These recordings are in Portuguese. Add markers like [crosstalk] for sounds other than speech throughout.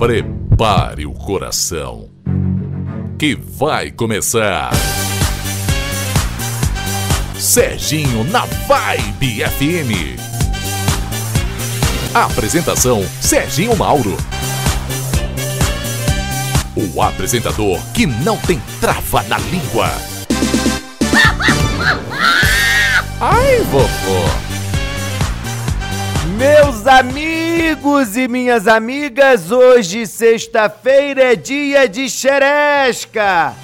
Prepare o coração. Que vai começar. Serginho na Vibe FM. Apresentação: Serginho Mauro. O apresentador que não tem trava na língua. Ai, vovô. Meus amigos e minhas amigas, hoje, sexta-feira, é dia de xeresca.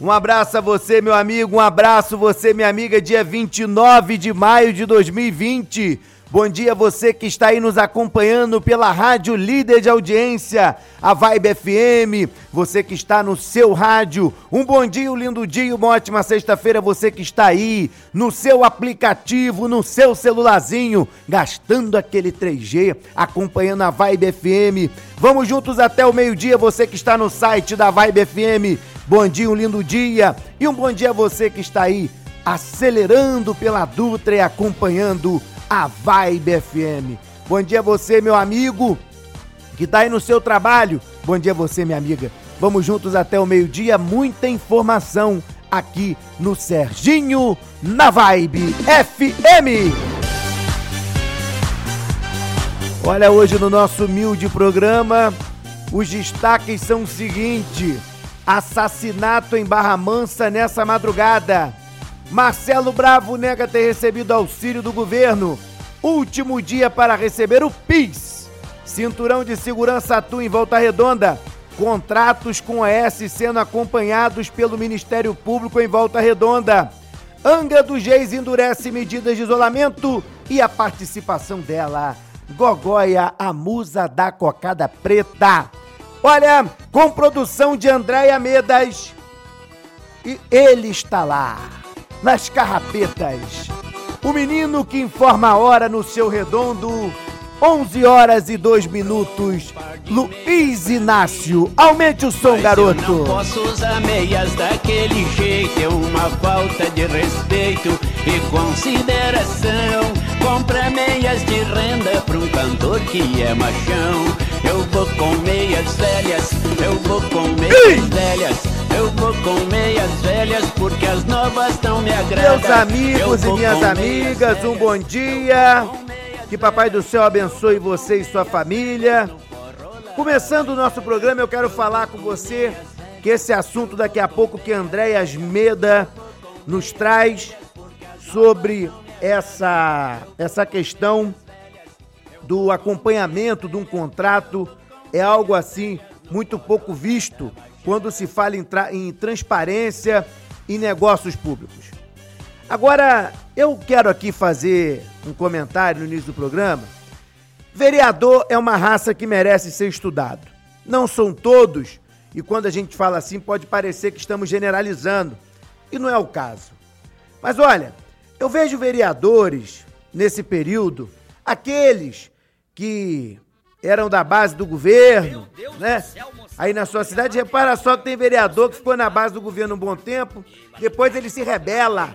Um abraço a você, meu amigo, um abraço você, minha amiga, dia 29 de maio de 2020. Bom dia a você que está aí nos acompanhando pela Rádio Líder de Audiência, a Vibe FM, você que está no seu rádio. Um bom dia, um lindo dia, uma ótima sexta-feira você que está aí no seu aplicativo, no seu celularzinho, gastando aquele 3G, acompanhando a Vibe FM. Vamos juntos até o meio-dia, você que está no site da Vibe FM. Bom dia, um lindo dia e um bom dia a você que está aí acelerando pela Dutra e acompanhando a Vibe FM. Bom dia a você, meu amigo, que tá aí no seu trabalho. Bom dia a você, minha amiga. Vamos juntos até o meio-dia, muita informação aqui no Serginho na Vibe FM. Olha, hoje no nosso humilde programa, os destaques são o seguinte: assassinato em Barra Mansa nessa madrugada. Marcelo Bravo nega ter recebido auxílio do governo. Último dia para receber o PIS. Cinturão de segurança atua em Volta Redonda. Contratos com a S sendo acompanhados pelo Ministério Público em Volta Redonda. Angra dos Reis endurece medidas de isolamento e a participação dela. Gogóia, a musa da cocada preta. Olha, com produção de Andréia Medas. E ele está lá nas carrapetas. O menino que informa a hora no seu redondo, 11 horas e 2 minutos. Luiz Inácio, aumente o som, Mas garoto. Eu não posso usar meias daquele jeito, é uma falta de respeito e consideração. Compra meias de renda pra um cantor que é machão. Eu vou com meias velhas, eu vou com meias velhas. Eu vou com meias velhas porque as novas não me agradam. Meus amigos e minhas amigas, um bom dia. Que Papai do Céu abençoe você e sua família. Começando o nosso programa, eu quero falar com você que esse assunto daqui a pouco que Andréas Meda nos traz sobre essa, essa questão do acompanhamento de um contrato é algo assim muito pouco visto quando se fala em, em transparência em negócios públicos. Agora, eu quero aqui fazer um comentário no início do programa. Vereador é uma raça que merece ser estudado. Não são todos, e quando a gente fala assim pode parecer que estamos generalizando, e não é o caso. Mas olha, eu vejo vereadores nesse período, aqueles que eram da base do governo, né? Aí na sua cidade, repara só que tem vereador que ficou na base do governo um bom tempo, depois ele se rebela.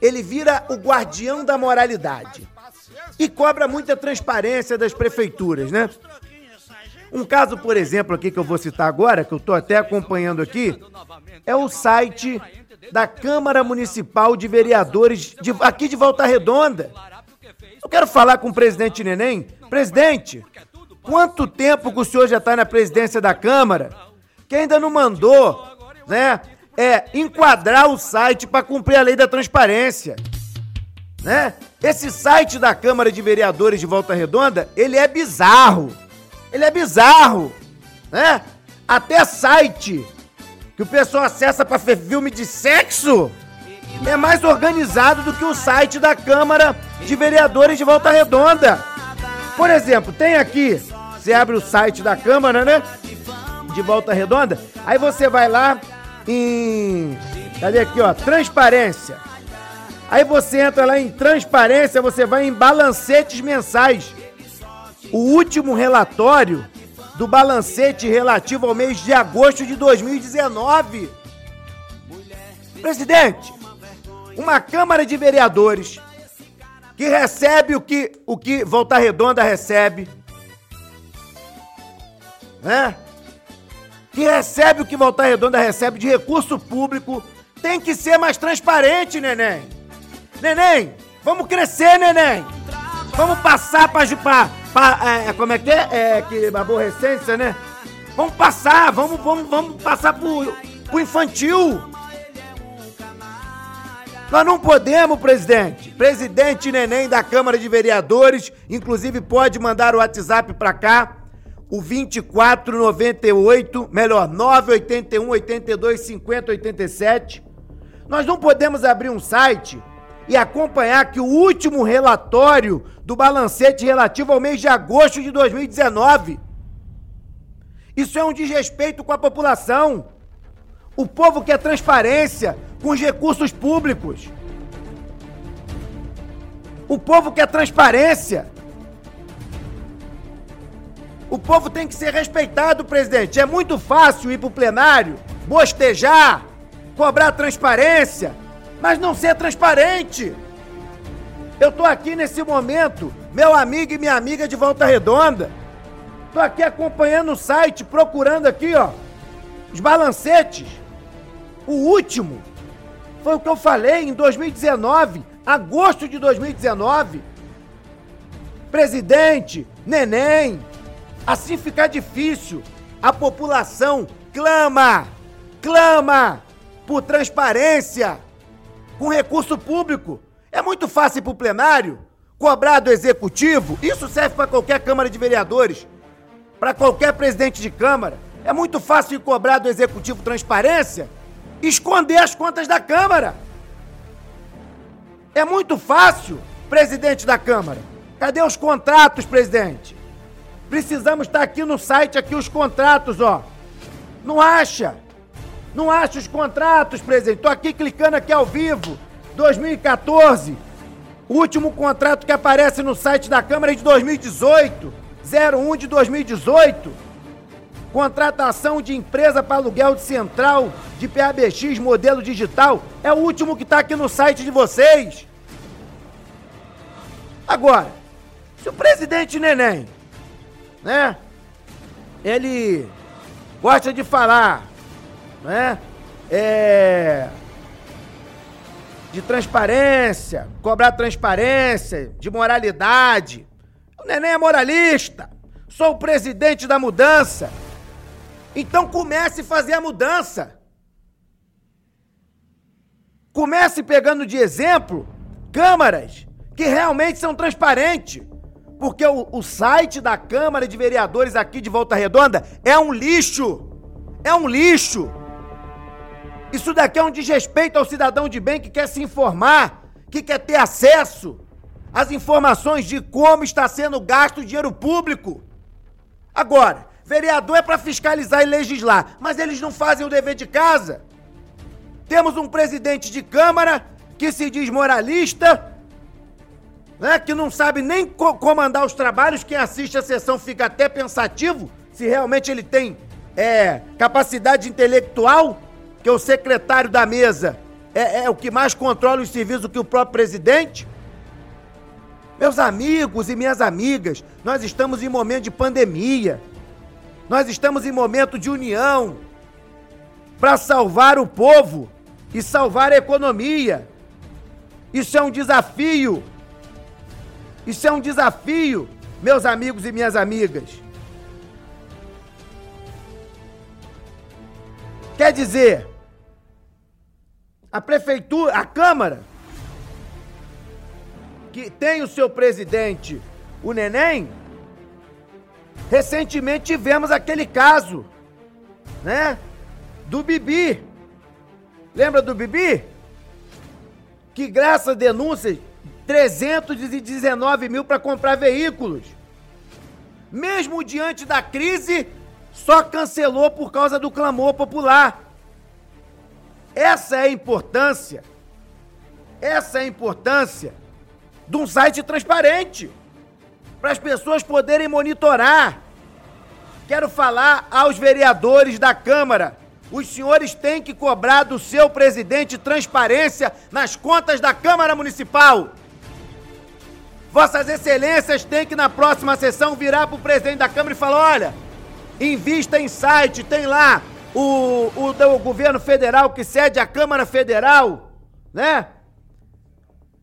Ele vira o guardião da moralidade e cobra muita transparência das prefeituras, né? Um caso, por exemplo, aqui que eu vou citar agora, que eu tô até acompanhando aqui, é o site da Câmara Municipal de Vereadores de, aqui de Volta Redonda. Eu quero falar com o presidente Neném. Presidente, quanto tempo que o senhor já está na presidência da Câmara que ainda não mandou, né, é, enquadrar o site para cumprir a lei da transparência? né? Esse site da Câmara de Vereadores de Volta Redonda, ele é bizarro. Ele é bizarro, né? Até site que o pessoal acessa para ver filme de sexo é mais organizado do que o site da Câmara de Vereadores de Volta Redonda. Por exemplo, tem aqui, você abre o site da Câmara, né? De Volta Redonda, aí você vai lá em. Cadê aqui, ó? Transparência. Aí você entra lá em transparência, você vai em balancetes mensais. O último relatório do balancete relativo ao mês de agosto de 2019. Presidente, uma Câmara de Vereadores que recebe o que, o que Volta Redonda recebe, né? Que recebe o que Volta Redonda recebe de recurso público, tem que ser mais transparente, neném. Neném, vamos crescer, neném. Vamos passar pra, pra, pra é, como é que é? É que aborrecência, né? Vamos passar, vamos, vamos, vamos passar pro, pro infantil. Nós não podemos, presidente. Presidente Neném da Câmara de Vereadores, inclusive pode mandar o WhatsApp para cá, o 2498, melhor, 981 82 50 87. Nós não podemos abrir um site e acompanhar que o último relatório do balancete relativo ao mês de agosto de 2019. Isso é um desrespeito com a população. O povo quer transparência com os recursos públicos. O povo quer transparência. O povo tem que ser respeitado, presidente. É muito fácil ir para o plenário, bostejar, cobrar transparência, mas não ser transparente. Eu tô aqui nesse momento, meu amigo e minha amiga de Volta Redonda. Tô aqui acompanhando o site, procurando aqui, ó, os balancetes. O último foi o que eu falei em 2019, agosto de 2019. Presidente, neném, assim fica difícil. A população clama, clama por transparência com recurso público. É muito fácil para o plenário cobrar do executivo. Isso serve para qualquer Câmara de Vereadores, para qualquer presidente de Câmara. É muito fácil cobrar do executivo transparência esconder as contas da Câmara. É muito fácil, presidente da Câmara. Cadê os contratos, presidente? Precisamos estar aqui no site aqui os contratos, ó. Não acha? Não acha os contratos, presidente? Tô aqui clicando aqui ao vivo. 2014. O último contrato que aparece no site da Câmara é de 2018. 01 de 2018. Contratação de empresa para aluguel de central de PABX modelo digital é o último que está aqui no site de vocês. Agora, se o presidente Neném, né, ele gosta de falar, né, é, de transparência, cobrar transparência, de moralidade. O Neném é moralista. Sou o presidente da mudança. Então comece a fazer a mudança. Comece pegando de exemplo câmaras que realmente são transparentes. Porque o, o, site da Câmara de Vereadores aqui de Volta Redonda é um lixo. É um lixo. Isso daqui é um desrespeito ao cidadão de bem que quer se informar, que quer ter acesso às informações de como está sendo gasto o dinheiro público. Agora, Vereador é para fiscalizar e legislar, mas eles não fazem o dever de casa. Temos um presidente de Câmara que se diz moralista, né, que não sabe nem co comandar os trabalhos. Quem assiste a sessão fica até pensativo se realmente ele tem é, capacidade intelectual, que é o secretário da mesa é, é o que mais controla os serviços que o próprio presidente. Meus amigos e minhas amigas, nós estamos em momento de pandemia. Nós estamos em momento de união para salvar o povo e salvar a economia. Isso é um desafio. Isso é um desafio, meus amigos e minhas amigas. Quer dizer, a prefeitura, a Câmara, que tem o seu presidente, o Neném, Recentemente tivemos aquele caso, né? Do Bibi. Lembra do Bibi? Que graças a denúncias, 319 mil para comprar veículos. Mesmo diante da crise, só cancelou por causa do clamor popular. Essa é a importância. Essa é a importância de um site transparente para as pessoas poderem monitorar. Quero falar aos vereadores da Câmara. Os senhores têm que cobrar do seu presidente transparência nas contas da Câmara Municipal. Vossas Excelências têm que, na próxima sessão, virar para o presidente da Câmara e falar: olha, Invista em site, tem lá o, o do governo federal que cede a Câmara Federal, né?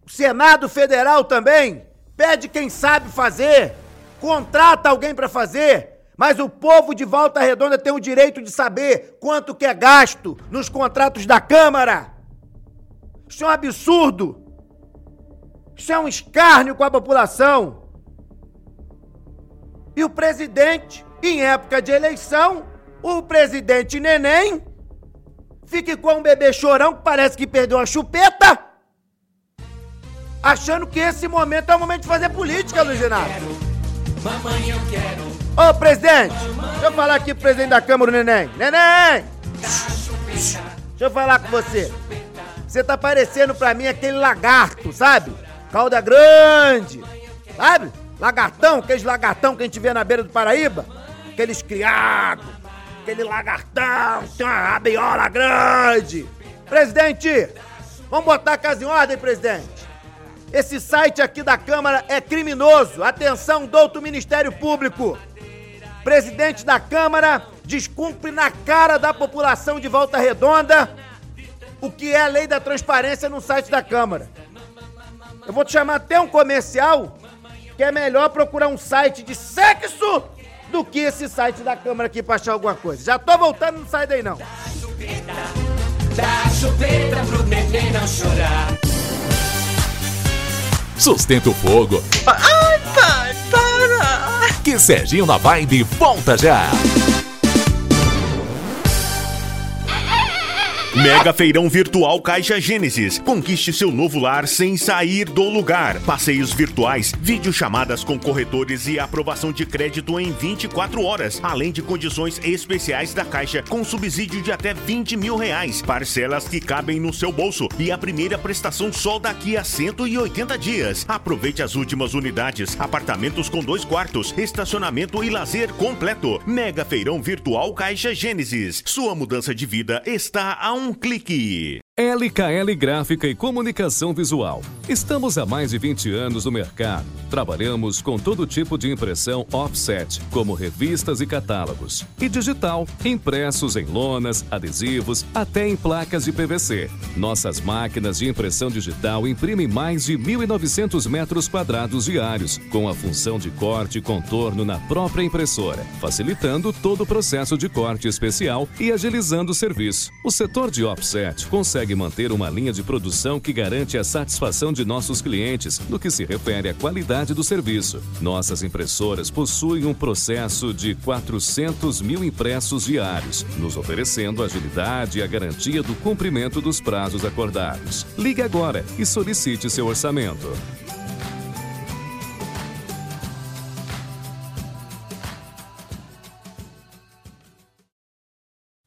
O Senado Federal também. Pede quem sabe fazer. Contrata alguém para fazer. Mas o povo de Volta Redonda tem o direito de saber quanto que é gasto nos contratos da Câmara. Isso é um absurdo. Isso é um escárnio com a população. E o presidente, em época de eleição, o presidente neném, fica com um bebê chorão que parece que perdeu a chupeta, achando que esse momento é o momento de fazer política, Luiz Renato. Mamãe, eu quero. Ô, presidente, deixa eu falar aqui pro presidente da Câmara, o neném. Neném! Deixa eu falar com você. Você tá parecendo pra mim aquele lagarto, sabe? Cauda grande, sabe? Lagartão, aqueles lagartão que a gente vê na beira do Paraíba. Aqueles criados, aquele lagartão, tem uma rabiola grande. Presidente, vamos botar a casa em ordem, presidente. Esse site aqui da Câmara é criminoso. Atenção, douto Ministério Público. Presidente da Câmara descumpre na cara da população de Volta Redonda o que é a lei da transparência no site da Câmara. Eu vou te chamar até um comercial que é melhor procurar um site de sexo do que esse site da Câmara aqui pra achar alguma coisa. Já tô voltando, não sai daí não. Dá chupeta pro neném não chorar. Sustenta o fogo. Ai, pai, para! Que Serginho na Vibe volta já! Mega Feirão Virtual Caixa Gênesis. Conquiste seu novo lar sem sair do lugar. Passeios virtuais, videochamadas com corretores e aprovação de crédito em 24 horas, além de condições especiais da Caixa com subsídio de até 20 mil reais, parcelas que cabem no seu bolso e a primeira prestação só daqui a 180 dias. Aproveite as últimas unidades, apartamentos com dois quartos, estacionamento e lazer completo. Mega Feirão Virtual Caixa Gênesis. Sua mudança de vida está a um um clique. LKL Gráfica e Comunicação Visual. Estamos há mais de 20 anos no mercado. Trabalhamos com todo tipo de impressão offset, como revistas e catálogos, e digital, impressos em lonas, adesivos, até em placas de PVC. Nossas máquinas de impressão digital imprimem mais de 1.900 metros quadrados diários, com a função de corte e contorno na própria impressora, facilitando todo o processo de corte especial e agilizando o serviço. O setor de offset consegue consegue manter uma linha de produção que garante a satisfação de nossos clientes no que se refere à qualidade do serviço. Nossas impressoras possuem um processo de 400 mil impressos diários, nos oferecendo agilidade e a garantia do cumprimento dos prazos acordados. Ligue agora e solicite seu orçamento.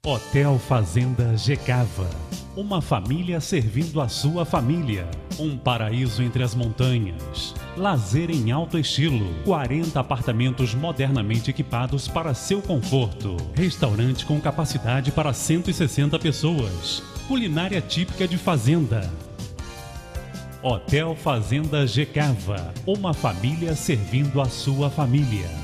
Hotel Fazenda Gecava uma família servindo a sua família. Um paraíso entre as montanhas. Lazer em alto estilo. 40 apartamentos modernamente equipados para seu conforto. Restaurante com capacidade para 160 pessoas. Culinária típica de fazenda. Hotel Fazenda Gecava. Uma família servindo a sua família.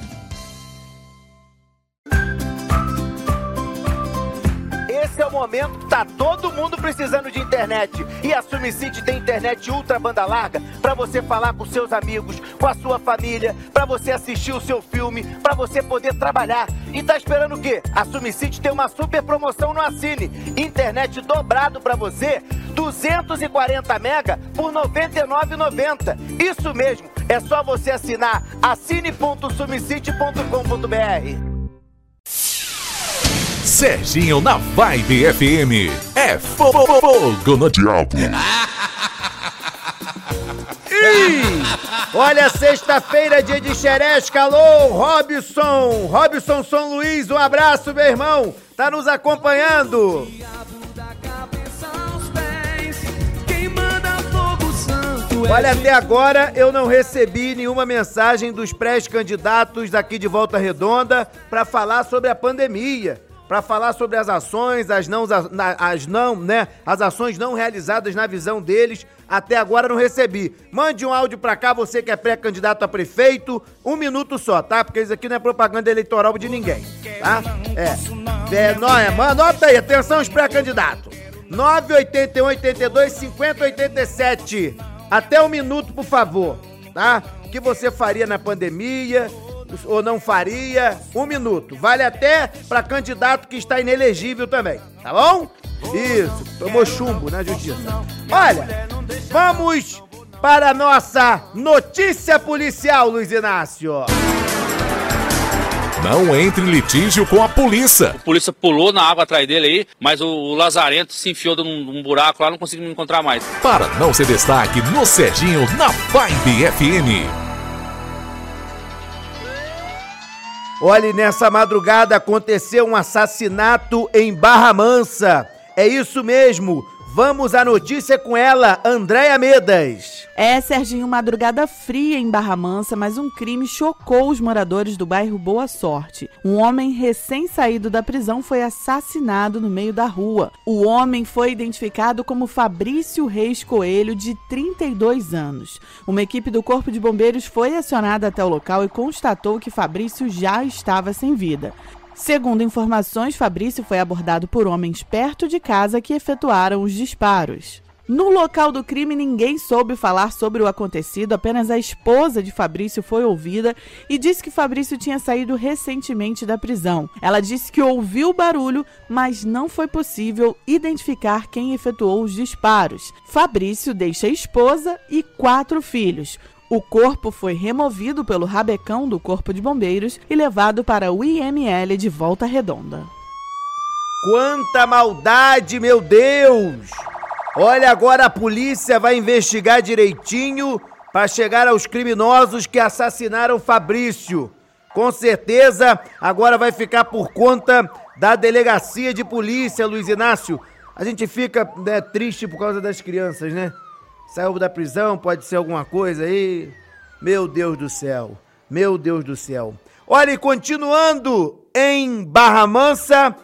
Momento tá todo mundo precisando de internet. E a Sumicity tem internet ultra banda larga para você falar com seus amigos, com a sua família, para você assistir o seu filme, para você poder trabalhar. E tá esperando o quê? A Sumicity tem uma super promoção no Assine. Internet dobrado para você, 240 mega por 99,90. Isso mesmo, é só você assinar assine.sumicity.com.br. Serginho na Vibe FM. É fogo no diabo. [laughs] olha, sexta-feira, dia de xeresca. Alô, Robson. Robson São Luís, um abraço, meu irmão. Tá nos acompanhando. Olha, até agora eu não recebi nenhuma mensagem dos pré-candidatos daqui de Volta Redonda para falar sobre a pandemia. Para falar sobre as ações, as não, as não, né, as ações não realizadas na visão deles. Até agora não recebi. Mande um áudio pra cá, você que é pré-candidato a prefeito, um minuto só, tá? Porque isso aqui não é propaganda eleitoral de ninguém, tá? É. é, não, é anota aí, atenção os pré-candidatos. 981 82 50 87. Até um minuto, por favor, tá? O que você faria na pandemia? Ou não faria? Um minuto. Vale até para candidato que está inelegível também, tá bom? Isso, tomou chumbo na justiça. Olha, vamos para a nossa notícia policial, Luiz Inácio. Não entre em litígio com a polícia. A polícia pulou na água atrás dele aí, mas o, o Lazarento se enfiou num, num buraco lá, não conseguimos encontrar mais. Para não ser destaque no Serginho na Vibe FM. Olhe, nessa madrugada aconteceu um assassinato em Barra Mansa. É isso mesmo. Vamos à notícia com ela, Andréia Medas. É, Serginho, madrugada fria em Barra Mansa, mas um crime chocou os moradores do bairro Boa Sorte. Um homem recém-saído da prisão foi assassinado no meio da rua. O homem foi identificado como Fabrício Reis Coelho, de 32 anos. Uma equipe do Corpo de Bombeiros foi acionada até o local e constatou que Fabrício já estava sem vida. Segundo informações, Fabrício foi abordado por homens perto de casa que efetuaram os disparos. No local do crime, ninguém soube falar sobre o acontecido, apenas a esposa de Fabrício foi ouvida e disse que Fabrício tinha saído recentemente da prisão. Ela disse que ouviu o barulho, mas não foi possível identificar quem efetuou os disparos. Fabrício deixa a esposa e quatro filhos. O corpo foi removido pelo rabecão do Corpo de Bombeiros e levado para o IML de Volta Redonda. Quanta maldade, meu Deus! Olha, agora a polícia vai investigar direitinho para chegar aos criminosos que assassinaram Fabrício. Com certeza, agora vai ficar por conta da delegacia de polícia, Luiz Inácio. A gente fica né, triste por causa das crianças, né? Saiu da prisão, pode ser alguma coisa aí. Meu Deus do céu. Meu Deus do céu. Olha, e continuando em Barra Mansa,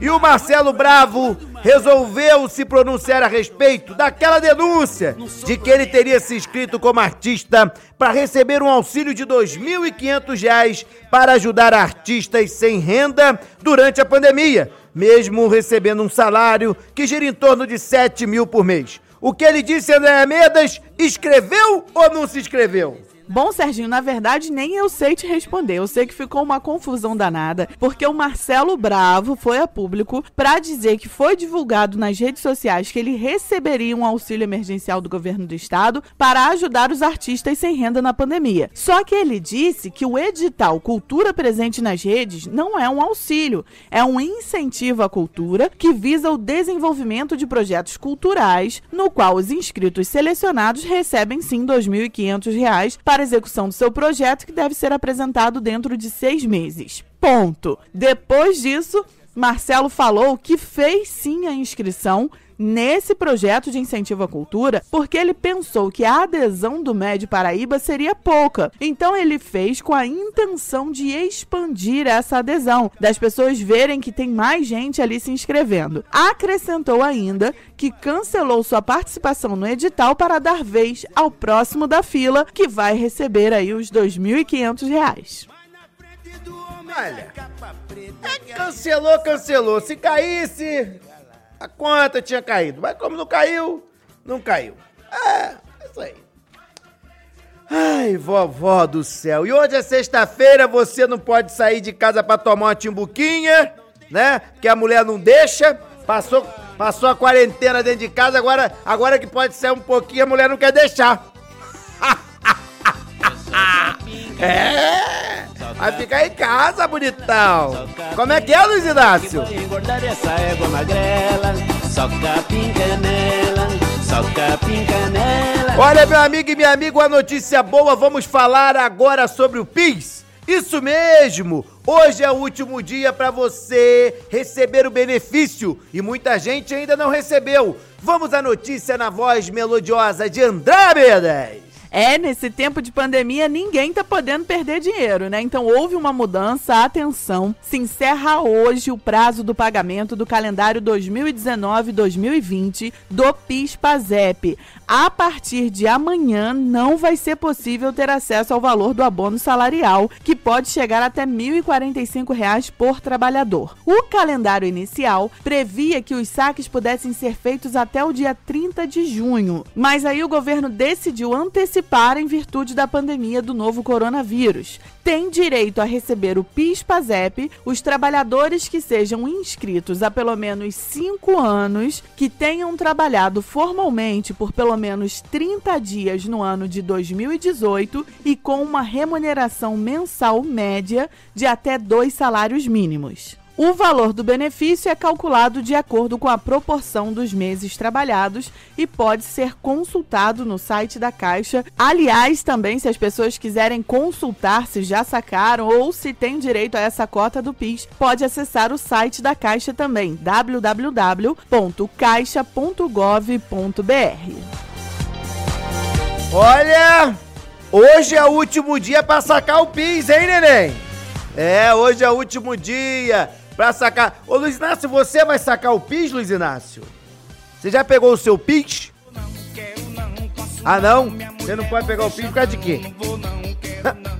e o Marcelo Bravo resolveu se pronunciar a respeito daquela denúncia de que ele teria se inscrito como artista para receber um auxílio de R$ 2.500 para ajudar artistas sem renda durante a pandemia, mesmo recebendo um salário que gira em torno de 7 mil por mês. O que ele disse, André Medas, escreveu ou não se inscreveu? Bom, Serginho, na verdade nem eu sei te responder. Eu sei que ficou uma confusão danada, porque o Marcelo Bravo foi a público para dizer que foi divulgado nas redes sociais que ele receberia um auxílio emergencial do governo do estado para ajudar os artistas sem renda na pandemia. Só que ele disse que o edital Cultura Presente nas Redes não é um auxílio, é um incentivo à cultura que visa o desenvolvimento de projetos culturais, no qual os inscritos selecionados recebem sim R$ 2.500 para para execução do seu projeto, que deve ser apresentado dentro de seis meses. Ponto. Depois disso, Marcelo falou que fez sim a inscrição nesse projeto de incentivo à cultura, porque ele pensou que a adesão do MED Paraíba seria pouca. Então ele fez com a intenção de expandir essa adesão, das pessoas verem que tem mais gente ali se inscrevendo. Acrescentou ainda que cancelou sua participação no edital para dar vez ao próximo da fila, que vai receber aí os R$ 2.500. Olha, cancelou, cancelou. Se caísse, a conta tinha caído. Mas como não caiu, não caiu. É, é isso aí. Ai, vovó do céu. E hoje é sexta-feira, você não pode sair de casa para tomar uma timbuquinha, né? Porque a mulher não deixa. Passou, passou a quarentena dentro de casa, agora, agora que pode sair um pouquinho, a mulher não quer deixar. [laughs] é! Vai ficar em casa, bonitão. Como é que é, Luiz Inácio? Olha, meu amigo e minha amiga, uma notícia boa. Vamos falar agora sobre o PIS. Isso mesmo! Hoje é o último dia para você receber o benefício e muita gente ainda não recebeu. Vamos à notícia na voz melodiosa de André Mendes. É, nesse tempo de pandemia, ninguém tá podendo perder dinheiro, né? Então houve uma mudança, atenção. Se encerra hoje o prazo do pagamento do calendário 2019-2020 do PIS/PASEP. A partir de amanhã não vai ser possível ter acesso ao valor do abono salarial, que pode chegar até R$ 1.045 por trabalhador. O calendário inicial previa que os saques pudessem ser feitos até o dia 30 de junho, mas aí o governo decidiu antecipar em virtude da pandemia do novo coronavírus. Tem direito a receber o PIS/PASEP os trabalhadores que sejam inscritos há pelo menos cinco anos, que tenham trabalhado formalmente por pelo menos 30 dias no ano de 2018 e com uma remuneração mensal média de até dois salários mínimos. O valor do benefício é calculado de acordo com a proporção dos meses trabalhados e pode ser consultado no site da Caixa. Aliás, também, se as pessoas quiserem consultar se já sacaram ou se tem direito a essa cota do PIS, pode acessar o site da Caixa também, www.caixa.gov.br. Olha, hoje é o último dia para sacar o PIS, hein, neném? É, hoje é o último dia pra sacar. Ô Luiz Inácio, você vai sacar o PIS, Luiz Inácio? Você já pegou o seu PIS? Ah, não? Você não pode pegar o PIS por causa de quê? [laughs]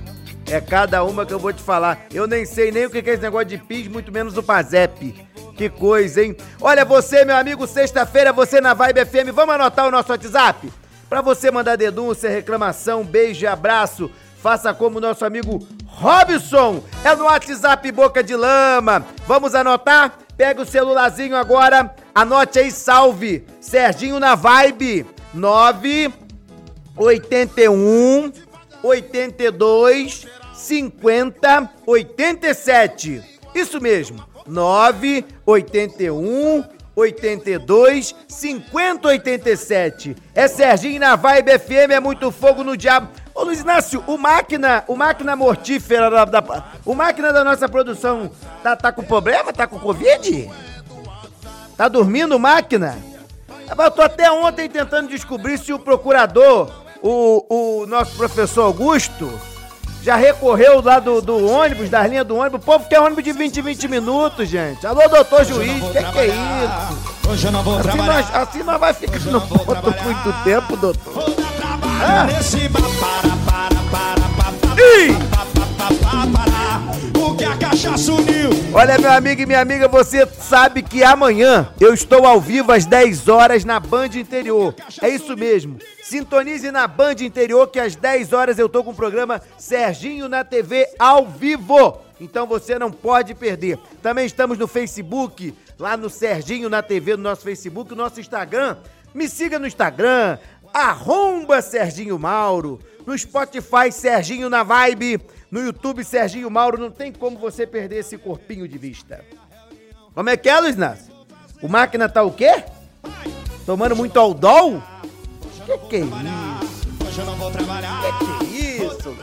É cada uma que eu vou te falar. Eu nem sei nem o que é esse negócio de PIS, muito menos o PASEP. Que coisa, hein? Olha, você, meu amigo, sexta-feira, você na Vibe FM, vamos anotar o nosso WhatsApp? Pra você mandar denúncia, reclamação, beijo e abraço, faça como nosso amigo Robson. É no WhatsApp Boca de Lama. Vamos anotar? Pega o celularzinho agora, anote aí, salve. Serginho na Vibe. 9 81 82 50 87. Isso mesmo. 9 81 82 50 87. É Serginho na Vibe FM, é muito fogo no diabo. Ô Luiz Inácio, o máquina, o máquina mortífera da, da, o máquina da nossa produção tá, tá com problema? Tá com Covid? Tá dormindo máquina? Eu tô até ontem tentando descobrir se o procurador, o, o nosso professor Augusto, já recorreu lá do, do ônibus, das linhas do ônibus. O povo quer ônibus de 20 20 minutos, gente. Alô, doutor juiz, o que, que é isso? Hoje eu não vou assim trabalhar. Nós, assim nós vai ficar no ponto muito tempo, doutor. Ah. O que a cachaça uniu. Olha, meu amigo e minha amiga, você sabe que amanhã eu estou ao vivo às 10 horas na Band Interior. É isso mesmo. Sintonize na Band Interior que às 10 horas eu tô com o programa Serginho na TV ao vivo. Então você não pode perder. Também estamos no Facebook, lá no Serginho na TV, no nosso Facebook, no nosso Instagram. Me siga no Instagram, arromba Serginho Mauro. No Spotify, Serginho na Vibe. No YouTube, Serginho Mauro. Não tem como você perder esse corpinho de vista. Como é que é, Luiz Nácio? O máquina tá o quê? Tomando muito aldol? Que que é isso? Que que é isso?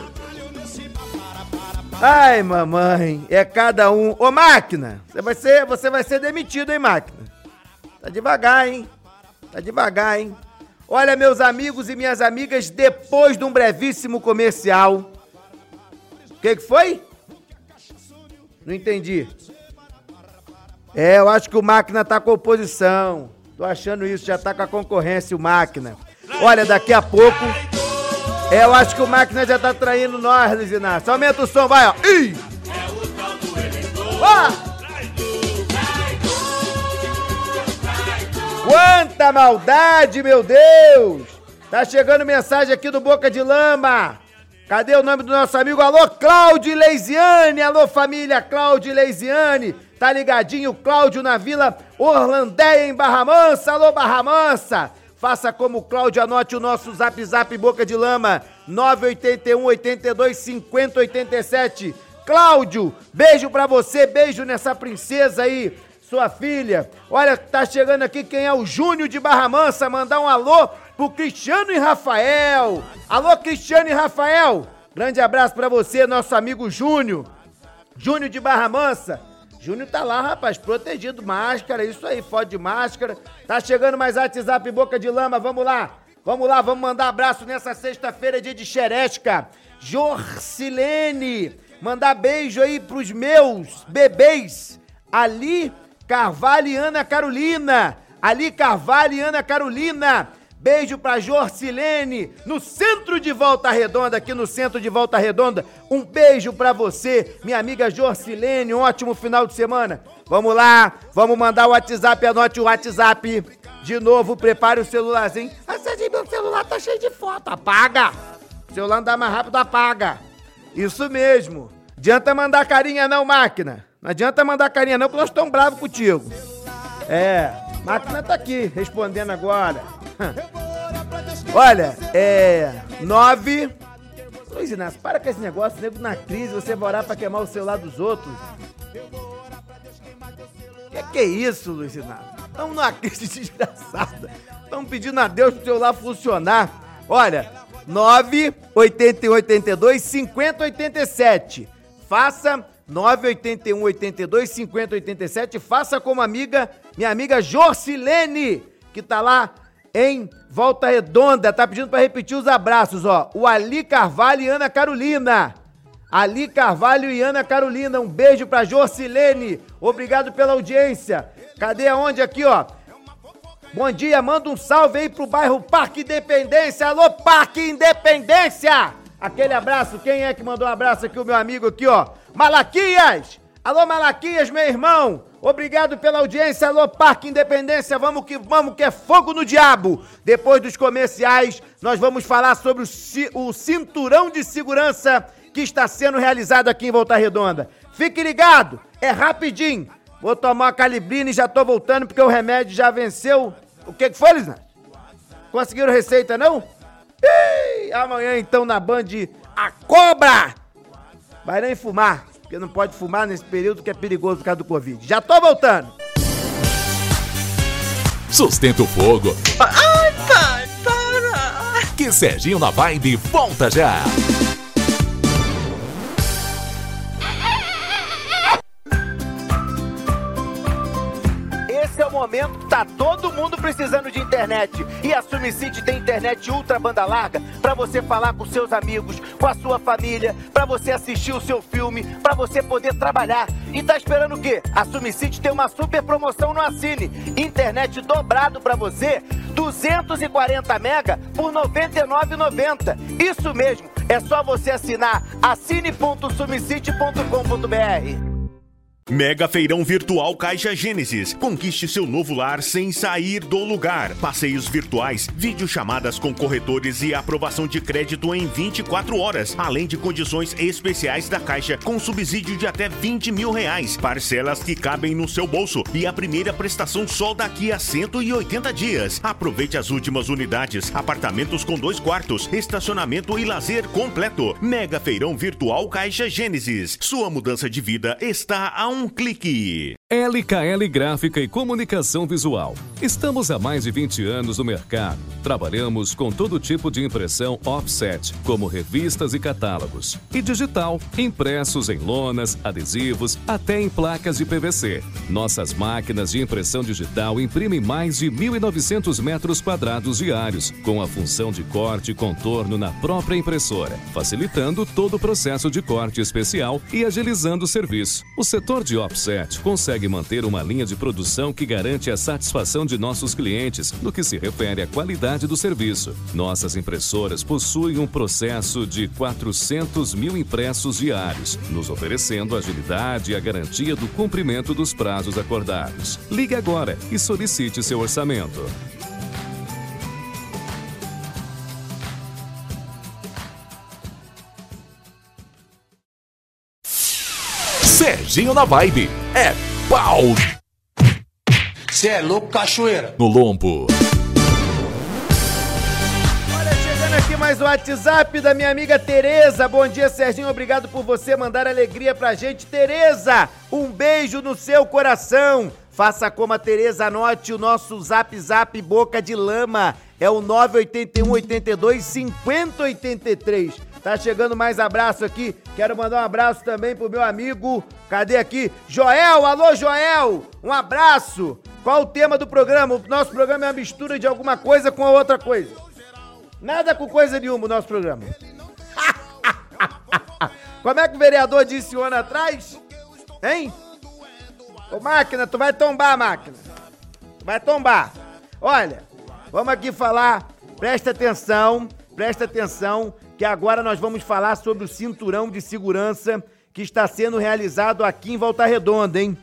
Ai, mamãe, é cada um. Ô, máquina, você vai ser, você vai ser demitido, hein, máquina? Tá devagar, hein? Tá devagar, hein? Olha, meus amigos e minhas amigas, depois de um brevíssimo comercial. O que, que foi? Não entendi. É, eu acho que o máquina tá com oposição. Tô achando isso, já tá com a concorrência o máquina. Olha, daqui a pouco. É, eu acho que o máquina já tá traindo nós, Luiz Inácio. Aumenta o som, vai, ó. Ih! Ó! Quanta maldade, meu Deus! Tá chegando mensagem aqui do Boca de Lama. Cadê o nome do nosso amigo? Alô, Cláudio Leisiane! Alô, família Cláudio Leisiane! Tá ligadinho, Cláudio na Vila Orlandéia, em Barra Mansa. Alô, Barra Mansa! Faça como o Cláudio, anote o nosso zap zap Boca de Lama, 981 82 50 87. Cláudio, beijo pra você, beijo nessa princesa aí sua filha. Olha, tá chegando aqui quem é o Júnior de Barra Mansa, mandar um alô pro Cristiano e Rafael. Alô, Cristiano e Rafael. Grande abraço para você, nosso amigo Júnior. Júnior de Barra Mansa. Júnior tá lá, rapaz, protegido, máscara, isso aí, foto de máscara. Tá chegando mais WhatsApp Boca de Lama, vamos lá. Vamos lá, vamos mandar abraço nessa sexta-feira, dia de xeresca. Jorcilene, mandar beijo aí pros meus bebês. Ali Carvalho e Ana Carolina. Ali Carvalho e Ana Carolina. Beijo pra Jorcilene, no centro de Volta Redonda, aqui no centro de Volta Redonda. Um beijo pra você, minha amiga Jorcilene. Um ótimo final de semana. Vamos lá, vamos mandar o WhatsApp, anote o WhatsApp. De novo, prepare o celularzinho. Serginho, meu celular tá cheio de foto. Apaga! O celular andar mais rápido, apaga. Isso mesmo. Adianta mandar carinha não, máquina. Não adianta mandar carinha não, porque nós estamos bravos contigo. É, máquina tá aqui, respondendo agora. [laughs] Olha, é. Nove. Luiz Inácio, para com esse negócio, nego na crise, você vai orar pra queimar o celular dos outros. Que que é isso, Luiz Inácio? Estamos numa crise [laughs] desgraçada. Estamos pedindo a Deus pro celular funcionar. Olha, 9 82 50 87. Faça 981 82 50 87. Faça como amiga, minha amiga Jorcilene, que tá lá em Volta Redonda. Tá pedindo para repetir os abraços, ó. O Ali Carvalho e Ana Carolina. Ali Carvalho e Ana Carolina. Um beijo pra Jorcilene. Obrigado pela audiência. Cadê aonde aqui, ó? Bom dia, manda um salve aí pro bairro Parque Independência. Alô, Parque Independência! Aquele abraço, quem é que mandou um abraço aqui? O meu amigo aqui, ó. Malaquias! Alô, Malaquias, meu irmão! Obrigado pela audiência, alô, Parque Independência, vamos que vamos, que é fogo no diabo! Depois dos comerciais, nós vamos falar sobre o, o cinturão de segurança que está sendo realizado aqui em Volta Redonda. Fique ligado, é rapidinho. Vou tomar uma calibrina e já tô voltando porque o remédio já venceu. O que, que foi, Lisna? Conseguiram receita, não? Ih, amanhã então na Band A Cobra! Vai nem fumar, porque não pode fumar nesse período que é perigoso por causa do Covid. Já tô voltando! Sustenta o fogo. Ai, pai, para! Que Serginho na Vibe volta já. Tá todo mundo precisando de internet. E a Sumicity tem internet ultra banda larga para você falar com seus amigos, com a sua família, para você assistir o seu filme, para você poder trabalhar. E tá esperando o quê? A Sumicity tem uma super promoção no Assine. Internet dobrado para você, 240 mega por 99,90. Isso mesmo, é só você assinar assine.sumicity.com.br. Mega Feirão Virtual Caixa Gênesis. Conquiste seu novo lar sem sair do lugar. Passeios virtuais, videochamadas com corretores e aprovação de crédito em 24 horas. Além de condições especiais da Caixa com subsídio de até 20 mil reais. Parcelas que cabem no seu bolso. E a primeira prestação só daqui a 180 dias. Aproveite as últimas unidades. Apartamentos com dois quartos, estacionamento e lazer completo. Mega Feirão Virtual Caixa Gênesis. Sua mudança de vida está a um clique. LKL Gráfica e Comunicação Visual. Estamos há mais de 20 anos no mercado. Trabalhamos com todo tipo de impressão offset, como revistas e catálogos, e digital, impressos em lonas, adesivos, até em placas de PVC. Nossas máquinas de impressão digital imprimem mais de 1.900 metros quadrados diários, com a função de corte e contorno na própria impressora, facilitando todo o processo de corte especial e agilizando o serviço. O setor de offset consegue manter uma linha de produção que garante a satisfação de nossos clientes no que se refere à qualidade do serviço. Nossas impressoras possuem um processo de 400 mil impressos diários, nos oferecendo agilidade e a garantia do cumprimento dos prazos acordados. Ligue agora e solicite seu orçamento. Serginho na Vibe. É pau Cê é louco, cachoeira. no lombo. Olha, chegando aqui mais o WhatsApp da minha amiga Tereza. Bom dia, Serginho. Obrigado por você mandar alegria pra gente. Tereza, um beijo no seu coração. Faça como a Tereza, anote o nosso Zap Zap Boca de Lama. É o 981 82 50 83. Tá chegando mais abraço aqui. Quero mandar um abraço também pro meu amigo. Cadê aqui? Joel, alô Joel! Um abraço! Qual o tema do programa? O nosso programa é uma mistura de alguma coisa com outra coisa. Nada com coisa nenhuma o nosso programa. [laughs] Como é que o vereador disse um ano atrás? Hein? Ô máquina, tu vai tombar, máquina. Vai tombar. Olha, vamos aqui falar, presta atenção, presta atenção, que agora nós vamos falar sobre o cinturão de segurança que está sendo realizado aqui em Volta Redonda, hein?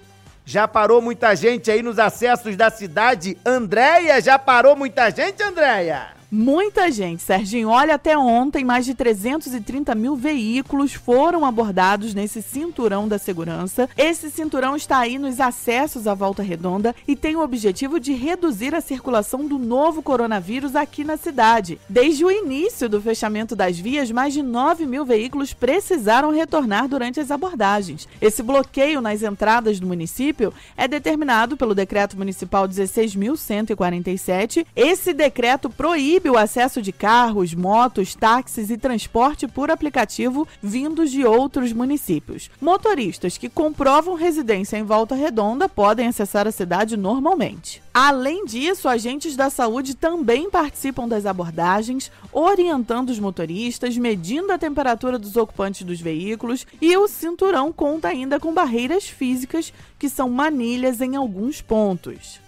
Já parou muita gente aí nos acessos da cidade? Andréia, já parou muita gente, Andréia? Muita gente, Serginho. Olha, até ontem, mais de 330 mil veículos foram abordados nesse cinturão da segurança. Esse cinturão está aí nos acessos à Volta Redonda e tem o objetivo de reduzir a circulação do novo coronavírus aqui na cidade. Desde o início do fechamento das vias, mais de 9 mil veículos precisaram retornar durante as abordagens. Esse bloqueio nas entradas do município é determinado pelo Decreto Municipal 16.147. Esse decreto proíbe proíbe o acesso de carros, motos, táxis e transporte por aplicativo vindos de outros municípios. Motoristas que comprovam residência em Volta Redonda podem acessar a cidade normalmente. Além disso, agentes da saúde também participam das abordagens, orientando os motoristas, medindo a temperatura dos ocupantes dos veículos e o cinturão conta ainda com barreiras físicas que são manilhas em alguns pontos.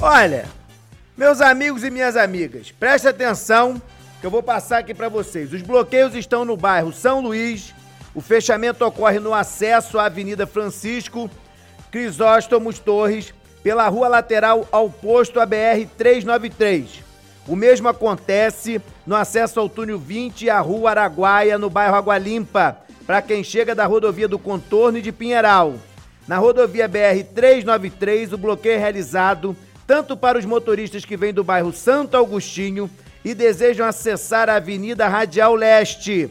Olha, meus amigos e minhas amigas, preste atenção que eu vou passar aqui para vocês. Os bloqueios estão no bairro São Luís. O fechamento ocorre no acesso à Avenida Francisco Crisóstomos Torres, pela rua lateral ao posto ABR 393. O mesmo acontece no acesso ao túnel 20 e à rua Araguaia, no bairro Água Limpa, para quem chega da rodovia do Contorno e de Pinheiral. Na rodovia BR 393, o bloqueio é realizado tanto para os motoristas que vêm do bairro Santo Agostinho e desejam acessar a Avenida Radial Leste,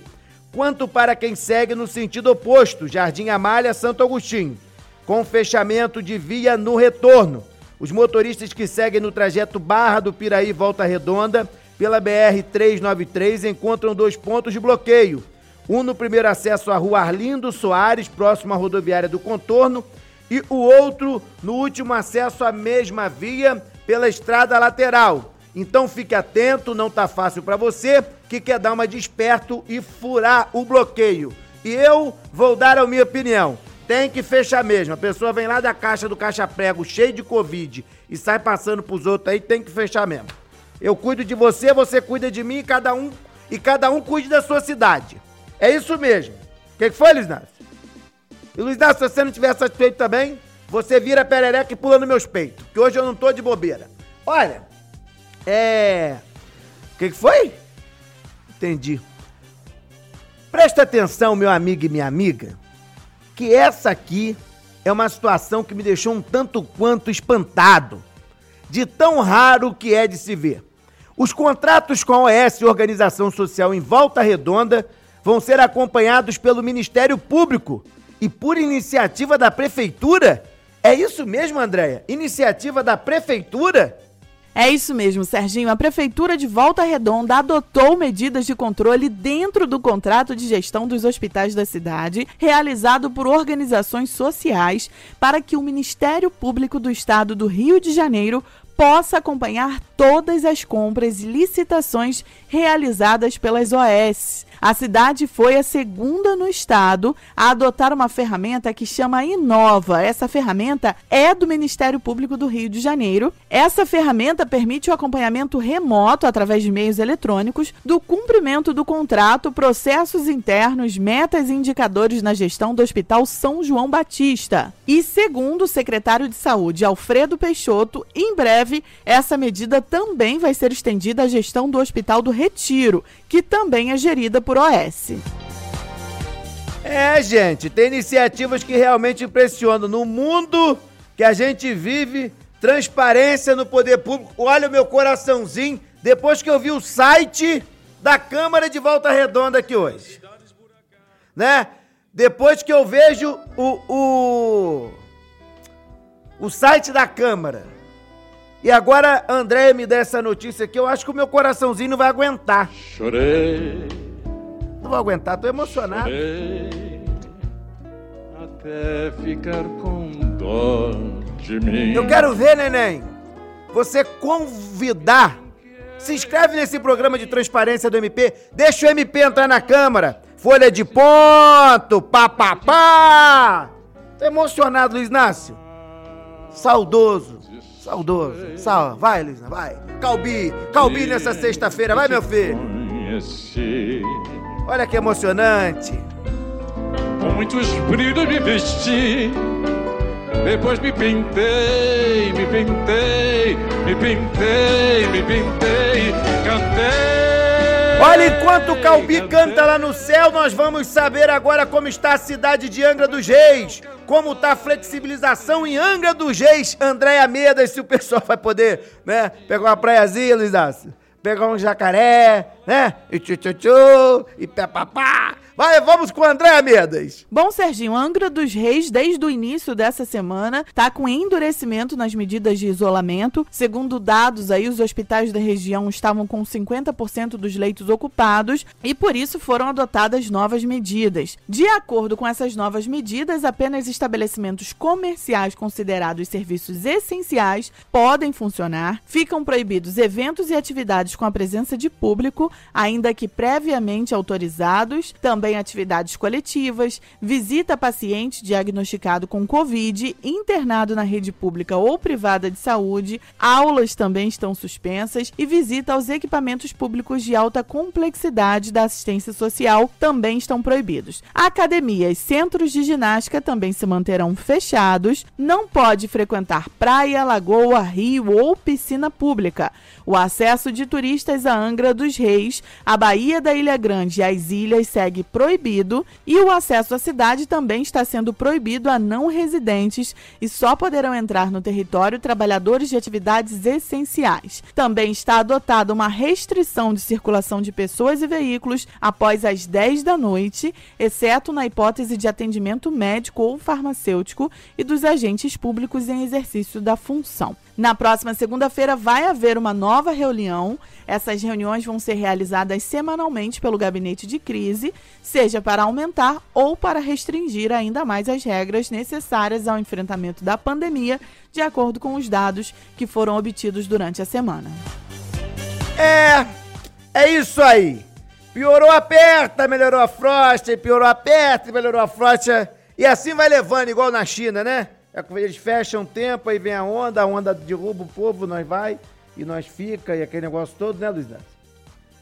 quanto para quem segue no sentido oposto, Jardim Amália, Santo Agostinho, com fechamento de via no retorno. Os motoristas que seguem no trajeto Barra do Piraí Volta Redonda pela BR 393 encontram dois pontos de bloqueio. Um no primeiro acesso à rua Arlindo Soares, próximo à rodoviária do Contorno, e o outro no último acesso à mesma via pela estrada lateral. Então fique atento, não tá fácil para você que quer dar uma desperto e furar o bloqueio. E eu vou dar a minha opinião. Tem que fechar mesmo. A pessoa vem lá da caixa do caixa prego cheio de covid e sai passando pros outros aí, tem que fechar mesmo. Eu cuido de você, você cuida de mim e cada um e cada um cuide da sua cidade. É isso mesmo. O que, que foi, Nácio? E Luiz Nácio, se você não tiver satisfeito também, você vira perereca e pula nos meus peitos. Que hoje eu não tô de bobeira. Olha, é. O que, que foi? Entendi. Presta atenção, meu amigo e minha amiga, que essa aqui é uma situação que me deixou um tanto quanto espantado, de tão raro que é de se ver. Os contratos com a OS Organização Social em Volta Redonda vão ser acompanhados pelo Ministério Público e por iniciativa da prefeitura? É isso mesmo, Andréia? Iniciativa da prefeitura? É isso mesmo, Serginho. A Prefeitura de Volta Redonda adotou medidas de controle dentro do contrato de gestão dos hospitais da cidade, realizado por organizações sociais, para que o Ministério Público do Estado do Rio de Janeiro possa acompanhar todas as compras e licitações realizadas pelas OS. A cidade foi a segunda no estado a adotar uma ferramenta que chama Inova. Essa ferramenta é do Ministério Público do Rio de Janeiro. Essa ferramenta permite o acompanhamento remoto através de meios eletrônicos do cumprimento do contrato, processos internos, metas e indicadores na gestão do Hospital São João Batista. E segundo o secretário de Saúde, Alfredo Peixoto, em breve essa medida também vai ser estendida à gestão do Hospital do Retiro, que também é gerida por OS. É, gente, tem iniciativas que realmente impressionam. No mundo que a gente vive, transparência no poder público. Olha o meu coraçãozinho depois que eu vi o site da Câmara de Volta Redonda aqui hoje. Né? Depois que eu vejo o, o, o site da Câmara. E agora a Andréia me dá essa notícia aqui, eu acho que o meu coraçãozinho não vai aguentar. Chorei. Vou aguentar, tô emocionado. Chorei até ficar com dó de mim. Eu quero ver, neném, você convidar Se inscreve nesse programa de transparência do MP. Deixa o MP entrar na Câmara. Folha de ponto, papapá. Tá emocionado, Luiz Inácio? Saudoso, saudoso. Sal, vai, Luiz, vai. Calbi, Calbi nessa sexta-feira, vai, meu filho. Olha que emocionante. Com muitos brilhos me vesti. Depois me pintei, me pintei, me pintei, me pintei, cantei. Olha, enquanto o Calbi canta lá no céu, nós vamos saber agora como está a cidade de Angra dos Reis. Como está a flexibilização em Angra dos Reis. Andréia Medas, se o pessoal vai poder, né, pegar uma praiazinha, Luiz. Pegar um jacaré, né? E tchu tchu tchu, e pé papá. Vai, vamos com o André Medas. Bom, Serginho, Angra dos Reis, desde o início dessa semana, tá com endurecimento nas medidas de isolamento. Segundo dados aí, os hospitais da região estavam com 50% dos leitos ocupados e por isso foram adotadas novas medidas. De acordo com essas novas medidas, apenas estabelecimentos comerciais considerados serviços essenciais podem funcionar. Ficam proibidos eventos e atividades com a presença de público, ainda que previamente autorizados. Também atividades coletivas, visita paciente diagnosticado com Covid, internado na rede pública ou privada de saúde, aulas também estão suspensas e visita aos equipamentos públicos de alta complexidade da assistência social também estão proibidos. Academias, centros de ginástica também se manterão fechados, não pode frequentar praia, lagoa, rio ou piscina pública. O acesso de turistas a Angra dos Reis, a Baía da Ilha Grande e as ilhas segue proibido e o acesso à cidade também está sendo proibido a não residentes e só poderão entrar no território trabalhadores de atividades essenciais. Também está adotada uma restrição de circulação de pessoas e veículos após as 10 da noite, exceto na hipótese de atendimento médico ou farmacêutico e dos agentes públicos em exercício da função. Na próxima segunda-feira vai haver uma nova reunião. Essas reuniões vão ser realizadas semanalmente pelo gabinete de crise, seja para aumentar ou para restringir ainda mais as regras necessárias ao enfrentamento da pandemia, de acordo com os dados que foram obtidos durante a semana. É, é isso aí. Piorou, aperta, melhorou a frosta, piorou, aperta, melhorou a frosta. E assim vai levando, igual na China, né? É eles fecham tempo, aí vem a onda, a onda derruba o povo, nós vai e nós fica, e aquele negócio todo, né, Luiz Nato?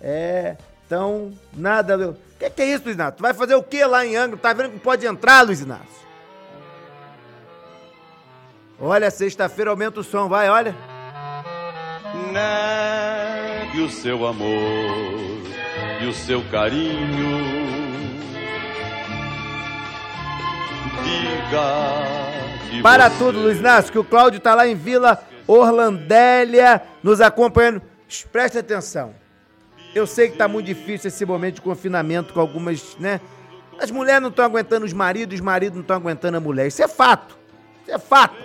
É, então, nada. O que, que, é isso, Luiz Nato? Vai fazer o que lá em Angra? Tá vendo que pode entrar, Luiz Inácio? Olha, sexta-feira aumenta o som, vai, olha. Negue o seu amor e o seu carinho. Diga para tudo, Luiz Inácio, que o Cláudio tá lá em Vila Orlandélia nos acompanhando. Preste atenção. Eu sei que tá muito difícil esse momento de confinamento com algumas, né? As mulheres não estão aguentando os maridos, os maridos não estão aguentando a mulher. Isso é fato. Isso é fato.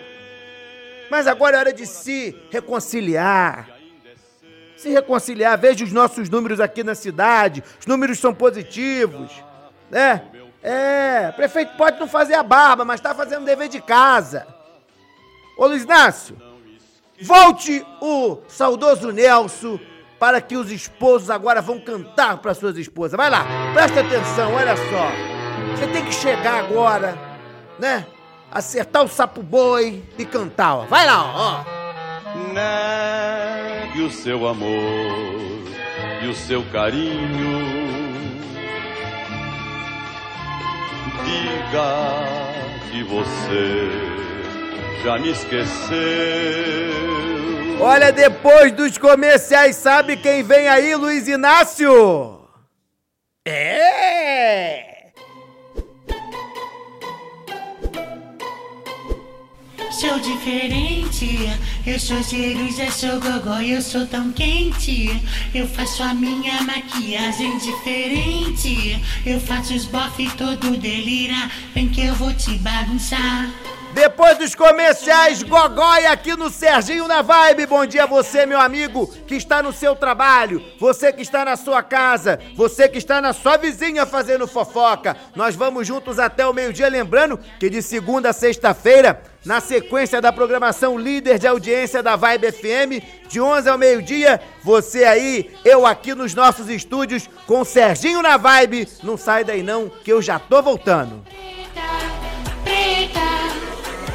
Mas agora é hora de se reconciliar. Se reconciliar. Veja os nossos números aqui na cidade. Os números são positivos. Né? É, prefeito pode não fazer a barba, mas tá fazendo dever de casa. Ô Luiz Inácio, volte o saudoso Nelson para que os esposos agora vão cantar para suas esposas. Vai lá, presta atenção, olha só. Você tem que chegar agora, né? Acertar o sapo boi e cantar, ó. Vai lá, ó. Negue o seu amor e o seu carinho diga que você já me esqueceu. Olha, depois dos comerciais, sabe quem vem aí, Luiz Inácio? É! Sou diferente, eu sou ceruja, sou gogó, eu sou tão quente. Eu faço a minha maquiagem diferente. Eu faço os bofe todo delira, vem que eu vou te bagunçar. Depois dos comerciais, Gogói aqui no Serginho na Vibe. Bom dia você, meu amigo, que está no seu trabalho, você que está na sua casa, você que está na sua vizinha fazendo fofoca. Nós vamos juntos até o meio-dia, lembrando que de segunda a sexta-feira, na sequência da programação líder de audiência da Vibe FM, de 11 ao meio-dia, você aí, eu aqui nos nossos estúdios com Serginho na Vibe. Não sai daí não, que eu já tô voltando.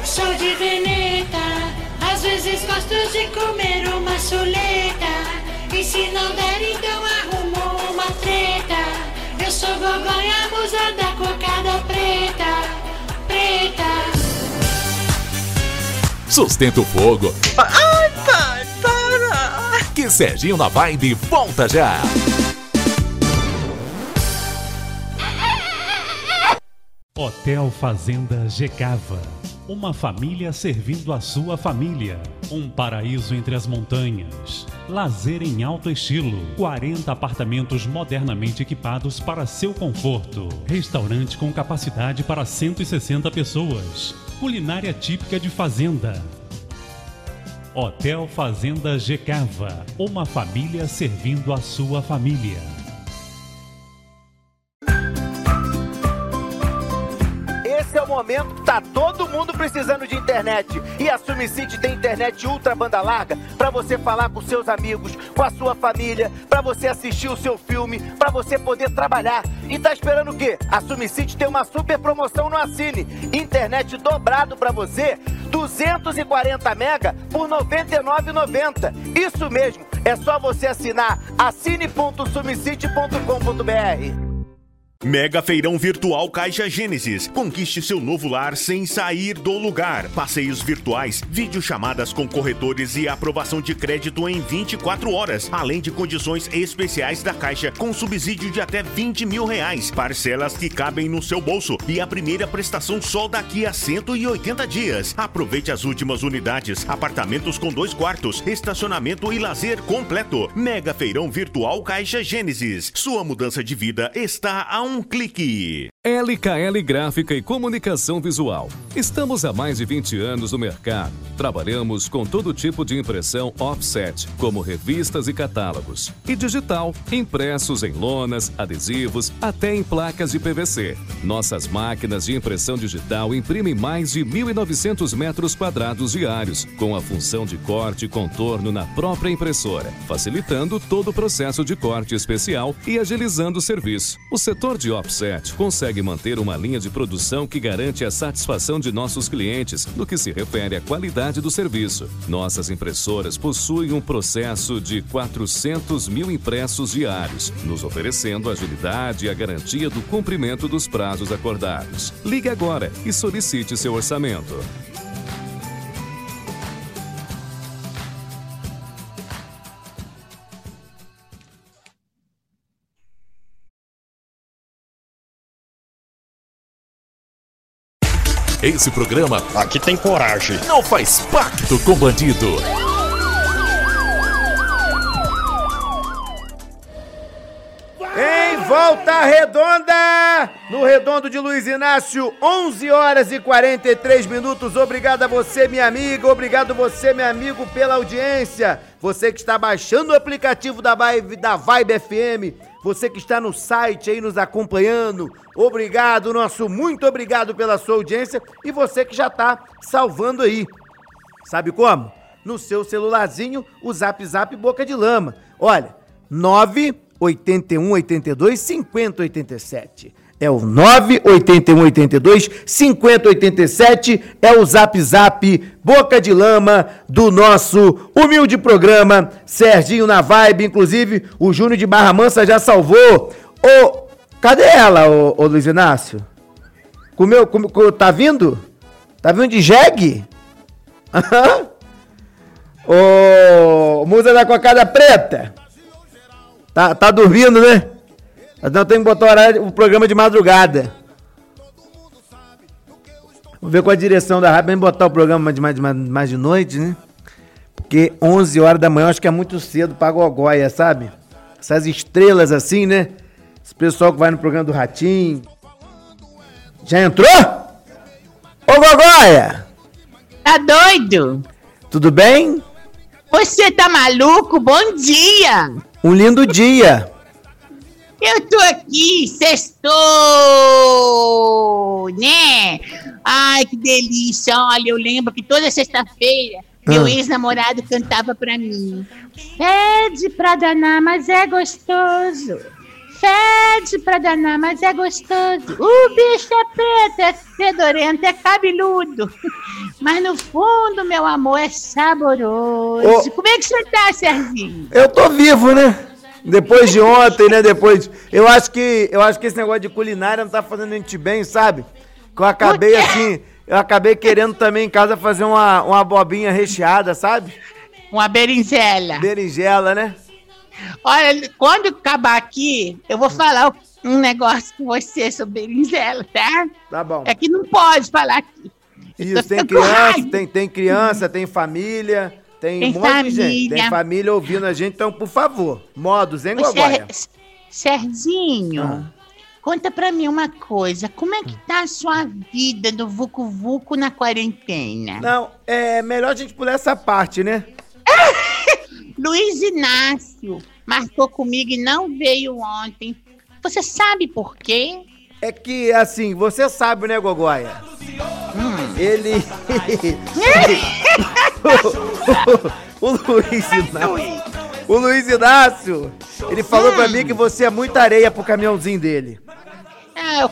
Sou de veneta. Às vezes gosto de comer uma chuleta. E se não der, então arrumo uma treta. Eu sou gogonha, musa da cocada preta. Preta. Sustenta o fogo. Ai, pai, para! Que Serginho na Vibe volta já. Hotel Fazenda Gecava. Uma família servindo a sua família. Um paraíso entre as montanhas. Lazer em alto estilo. 40 apartamentos modernamente equipados para seu conforto. Restaurante com capacidade para 160 pessoas. Culinária típica de fazenda. Hotel Fazenda Gecava. Uma família servindo a sua família. Esse é o momento tá todo mundo precisando de internet. E a Sumicity tem internet ultra banda larga para você falar com seus amigos, com a sua família, para você assistir o seu filme, para você poder trabalhar. E tá esperando o quê? A Sumicity tem uma super promoção no Assine. Internet dobrado para você, 240 mega por R$ 99,90. Isso mesmo, é só você assinar assine.sumicity.com.br. Mega Feirão Virtual Caixa Gênesis. Conquiste seu novo lar sem sair do lugar. Passeios virtuais, videochamadas com corretores e aprovação de crédito em 24 horas. Além de condições especiais da Caixa, com subsídio de até 20 mil reais. Parcelas que cabem no seu bolso. E a primeira prestação só daqui a 180 dias. Aproveite as últimas unidades. Apartamentos com dois quartos, estacionamento e lazer completo. Mega Feirão Virtual Caixa Gênesis. Sua mudança de vida está a um clique. LKL Gráfica e Comunicação Visual. Estamos há mais de 20 anos no mercado. Trabalhamos com todo tipo de impressão offset, como revistas e catálogos, e digital, impressos em lonas, adesivos, até em placas de PVC. Nossas máquinas de impressão digital imprimem mais de 1.900 metros quadrados diários, com a função de corte e contorno na própria impressora, facilitando todo o processo de corte especial e agilizando o serviço. O setor de offset consegue manter uma linha de produção que garante a satisfação de nossos clientes no que se refere à qualidade do serviço. Nossas impressoras possuem um processo de 400 mil impressos diários, nos oferecendo agilidade e a garantia do cumprimento dos prazos acordados. Ligue agora e solicite seu orçamento. Esse programa Aqui tem coragem. não faz pacto com bandido. Em volta redonda, no redondo de Luiz Inácio, 11 horas e 43 minutos. Obrigado a você, minha amiga. Obrigado você, meu amigo, pela audiência. Você que está baixando o aplicativo da Vibe, da Vibe FM. Você que está no site aí nos acompanhando. Obrigado, nosso muito obrigado pela sua audiência. E você que já está salvando aí. Sabe como? No seu celularzinho, o Zap Zap Boca de Lama. Olha, 981 82 50 87. É o 981 82 50 87. É o Zap Zap Boca de Lama do nosso humilde programa Serginho na Vibe. Inclusive, o Júnior de Barra Mansa já salvou. Ô, cadê ela, ô, ô Luiz Inácio? Comeu, come- co- tá vindo? Tá vindo de jegue? Aham. [laughs] Ô, Musa da Cocada Preta. Tá, tá dormindo, né? Então tem que botar o, horário, o programa de madrugada. Vou ver com a direção da rádio gente botar o programa de mais, mais, mais de noite, né? Porque 11 horas da manhã eu acho que é muito cedo pra gogóia, sabe? Essas estrelas assim, né? Esse pessoal que vai no programa do Ratinho. Já entrou? Ô gogóia! Tá doido? Tudo bem? Você tá maluco? Bom dia! Um lindo dia. Eu tô aqui, sextou, né? Ai, que delícia. Olha, eu lembro que toda sexta-feira meu Ah. ex-namorado cantava pra mim. Fede pra danar, mas é gostoso. Fede pra danar, mas é gostoso. O bicho é preto, é fedorento, é cabeludo. Mas no fundo, meu amor, é saboroso. Ô. Como é que você tá, Serginho? Eu tô vivo, né? Depois de ontem, né? Depois. Eu acho que. Eu acho que esse negócio de culinária não tá fazendo a gente bem, sabe? Que eu acabei assim. Eu acabei querendo também em casa fazer uma, uma bobinha recheada, sabe? Uma berinjela. Berinjela, né? Olha, quando acabar aqui, eu vou falar um negócio com você sobre berinjela, tá? Tá bom. É que não pode falar aqui. Isso, tem criança, tem, tem criança, tem família, tem, Tem um monte de gente. família. Tem família ouvindo a gente, então, por favor, modos, hein, Gogoia? Ser- Serginho, Ah. conta pra mim uma coisa. Como é que tá a sua vida do Vucu Vucu na quarentena? Não, é melhor a gente pular essa parte, né? [laughs] Luiz Inácio marcou comigo e não veio ontem. Você sabe por quê? É que, assim, você sabe, né, Gogoia? Hum. Ele. [laughs] [laughs] [laughs] o, Luiz Inácio. O Luiz Inácio, ele falou pra mim que você é muita areia pro caminhãozinho dele. Ah, eu...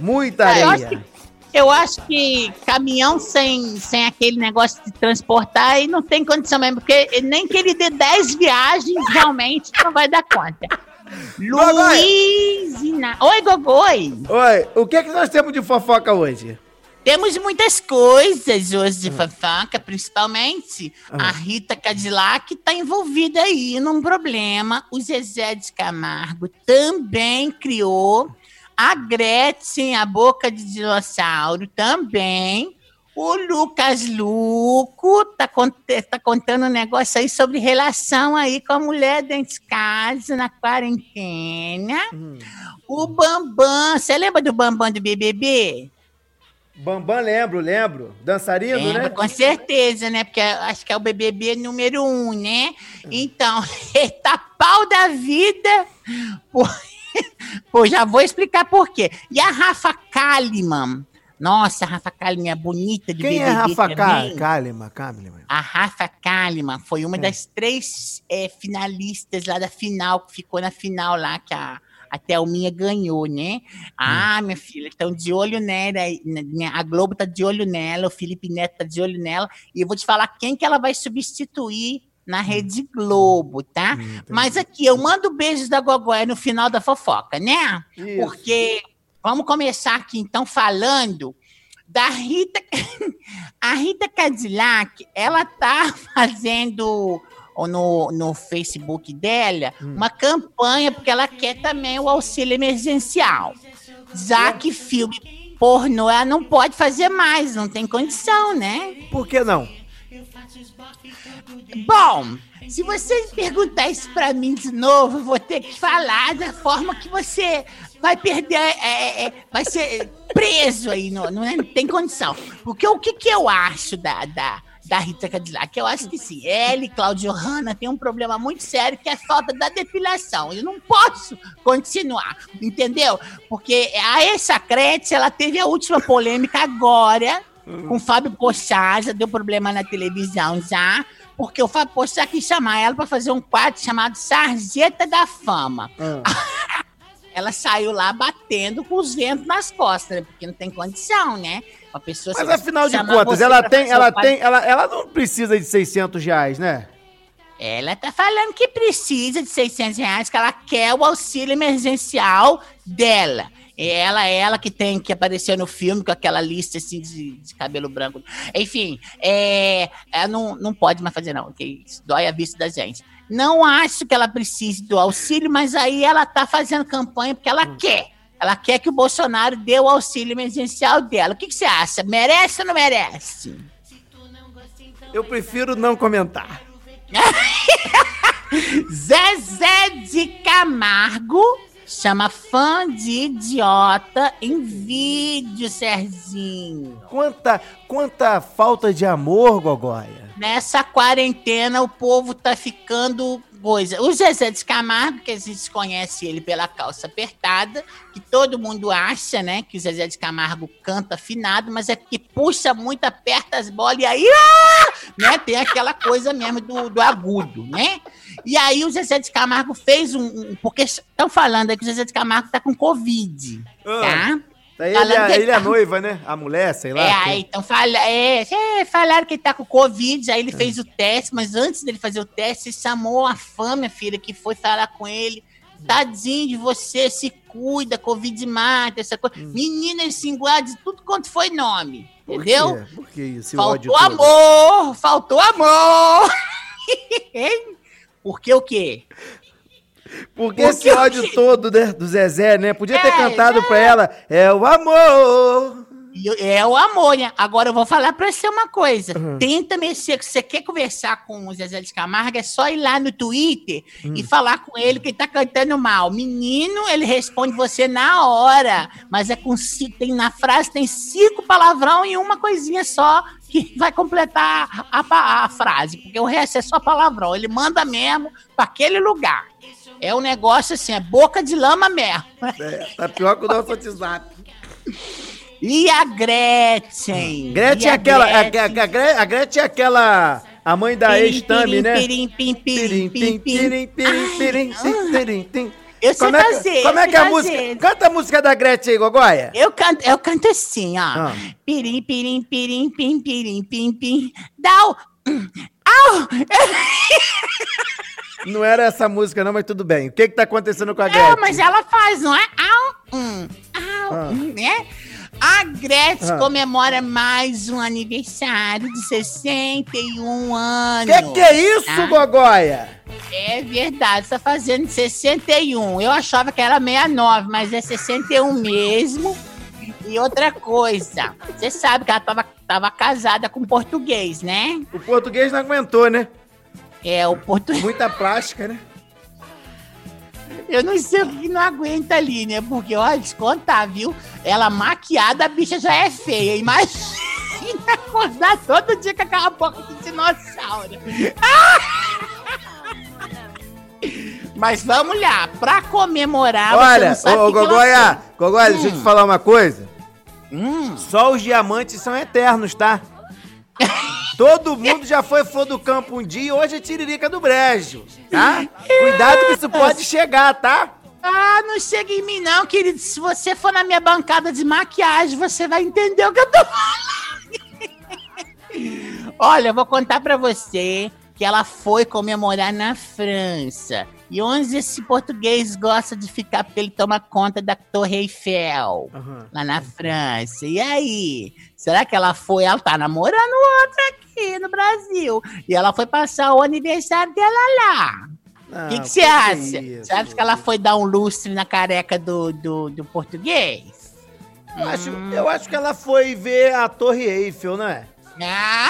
Muita Ah, eu acho areia. Eu acho que caminhão sem, sem aquele negócio de transportar aí não tem condição mesmo, porque nem que ele dê 10 viagens, realmente não vai dar conta. [laughs] Luiz Iná- Oi, Gogoi! Oi, o que, é que nós temos de fofoca hoje? Temos muitas coisas hoje de fofoca, principalmente a Rita Cadillac tá envolvida aí num problema. O Zezé de Camargo também criou. A Gretchen, a boca de dinossauro, também. O Lucas Luco tá, cont- tá contando um negócio aí sobre relação aí com a mulher dentro de casa, na quarentena. O Bambam, você lembra do Bambam do BBB? Bambam, lembro, lembro. Dançarino, Lembra, né? Com certeza, né? Porque acho que é o BBB número um, né? Então, [laughs] ele tá pau da vida. Pô, [laughs] pô, já vou explicar por quê. E a Rafa Kalimann? Nossa, a Rafa Kalimann é bonita de Quem BBB é Rafa também. Ka- Kalimann? Kalimann? A Rafa Kalimann foi uma Hum. das três é, finalistas lá da final, que ficou na final lá, que a, a Thelminha ganhou, né? Ah, minha filha, estão de olho nela, a Globo tá de olho nela, o Felipe Neto tá de olho nela, e eu vou te falar quem que ela vai substituir na Rede Globo, tá? Mas aqui, eu mando beijos da Gogóia no final da fofoca, né? Isso. Porque vamos começar aqui, então, falando da Rita. [laughs] A Rita Cadillac, ela tá [laughs] fazendo ó, no, no Facebook dela uma campanha porque ela quer também o auxílio emergencial. Já que filme pornô ela não pode fazer mais, não tem condição, né? Por que não? Bom, se você perguntar isso pra mim de novo, eu vou ter que falar da forma que você vai perder, é, é, é, vai ser preso aí, não, não, é- não tem condição. Porque o que, que eu acho da, da, da Rita Cadillac? Eu acho que sim, ela e Cláudio Hanna tem um problema muito sério que é a falta da depilação. Eu não posso continuar, entendeu? Porque a essa Crete, ela teve a última polêmica agora com o Fábio Pochá, já deu problema na televisão já, porque o Fábio Pochá quis chamar ela para fazer um quadro chamado Sarjeta da Fama. [laughs] Ela saiu lá batendo com os ventos nas costas, né? porque não tem condição, né? Uma pessoa Mas afinal de contas, ela tem, ela quadro- tem, ela, ela não precisa de 600 reais, né? Ela tá falando que precisa de 600 reais, que ela quer o auxílio emergencial dela. Ela é ela que tem que aparecer no filme com aquela lista assim de, de cabelo branco. Enfim, é, ela não, não pode mais fazer, não, isso dói a vista da gente. Não acho que ela precise do auxílio, mas aí ela tá fazendo campanha porque ela quer. Ela quer que o Bolsonaro dê o auxílio emergencial dela. O que, que você acha? Merece ou não merece? Eu prefiro não comentar. [laughs] Zezé de Camargo Chama Fã de Idiota em vídeo, Serginho. Quanta, quanta falta de amor, Gogóia. Nessa quarentena, o povo tá ficando coisa. O Zezé de Camargo, que a gente conhece ele pela calça apertada, que todo mundo acha, né, que o Zezé de Camargo canta afinado, mas é que puxa muito, aperta as bolas e aí, ah! né, tem aquela coisa mesmo do, do agudo, né? E aí o Zezé de Camargo fez um. um porque estão falando aí que o Zezé de Camargo tá com Covid. Ah. Ele, Falando é, ele é tá- a noiva, né? A mulher, sei lá. É, aí, então fala, é, é, falaram que ele tá com Covid, aí ele fez o teste, mas antes dele fazer o teste, ele chamou a fã, minha filha, que foi falar com ele. Tadinho de você, se cuida, Covid mata, essa coisa. Menina, ele se enguarda de tudo quanto foi nome. Por Entendeu? quê? Por que isso? Faltou amor! Faltou amor! [laughs] Porque o quê? Porque esse ódio todo, né, do Zezé, né? Podia ter É, cantado é. pra ela, é o amor. É o amor, né? Agora eu vou falar pra você uma coisa. Uhum. Tenta mexer, se você quer conversar com o Zezé de Camargo, é só ir lá no Twitter Hum. e falar com ele que ele tá cantando mal. Menino, ele responde você na hora, mas é com tem na frase tem cinco palavrão e uma coisinha só que vai completar a, pa- a frase, porque o resto é só palavrão. Ele manda mesmo pra aquele lugar. É um negócio assim, é boca de lama mesmo. É, tá pior que o nosso WhatsApp. E a Gretchen? Gretchen E é a aquela. A, Gretchen? a, a, a Gretchen é aquela. A mãe da Pirim, ex-Tami, né? pirim, pirim, pirim, Pirim, pirim, pirim, pirim, pirim, pirim, pirim, pirim. Eu sei Como é que, fazer, como eu é que é a música? Canta a música da Gretchen aí, Gogóia. Eu canto, eu canto assim, ó. Ah. Pirim, pirim, pirim, pim, pirim, pim, pim. Dá o... [clears throat] Au! [laughs] Não era essa música, não, mas tudo bem. O que que tá acontecendo com a Gretchen? mas ela faz, não é? Au! Hum, au! Ah. né? A Gretchen Ah. comemora mais um aniversário de 61 anos. Que que é isso, tá? Gogóia? É verdade, tá fazendo 61. Eu achava que era 69, mas é 61 mesmo. E outra coisa, você sabe que ela tava, tava casada com português, né? O português não aguentou, né? É, o português. Muita plástica, né? Eu não sei o que não aguenta ali, né? Porque, olha, te contar, viu? Ela maquiada, a bicha já é feia. Imagina [laughs] acordar todo dia com aquela boca de dinossauro. [laughs] Mas vamos lá, pra comemorar. Olha, ô, ela Gogóia, Gogóia, deixa eu te Hum. falar uma coisa. Hum. Só os diamantes são eternos, tá? [laughs] Todo mundo já foi flor do campo um dia e hoje é tiririca do brejo, tá? Cuidado que isso pode chegar, tá? Ah, não chega em mim não, querido. Se você for na minha bancada de maquiagem, você vai entender o que eu tô falando. [laughs] Olha, eu vou contar pra você que ela foi comemorar na França. E onde esse português gosta de ficar porque ele toma conta da Torre Eiffel, lá na França. E aí? Será que ela foi? Ela tá namorando outra aqui no Brasil. E ela foi passar o aniversário dela lá. O que Ah, que você acha? Você acha que ela foi dar um lustre na careca do, do, do português? Eu acho, eu acho que ela foi ver a Torre Eiffel, né? Ah,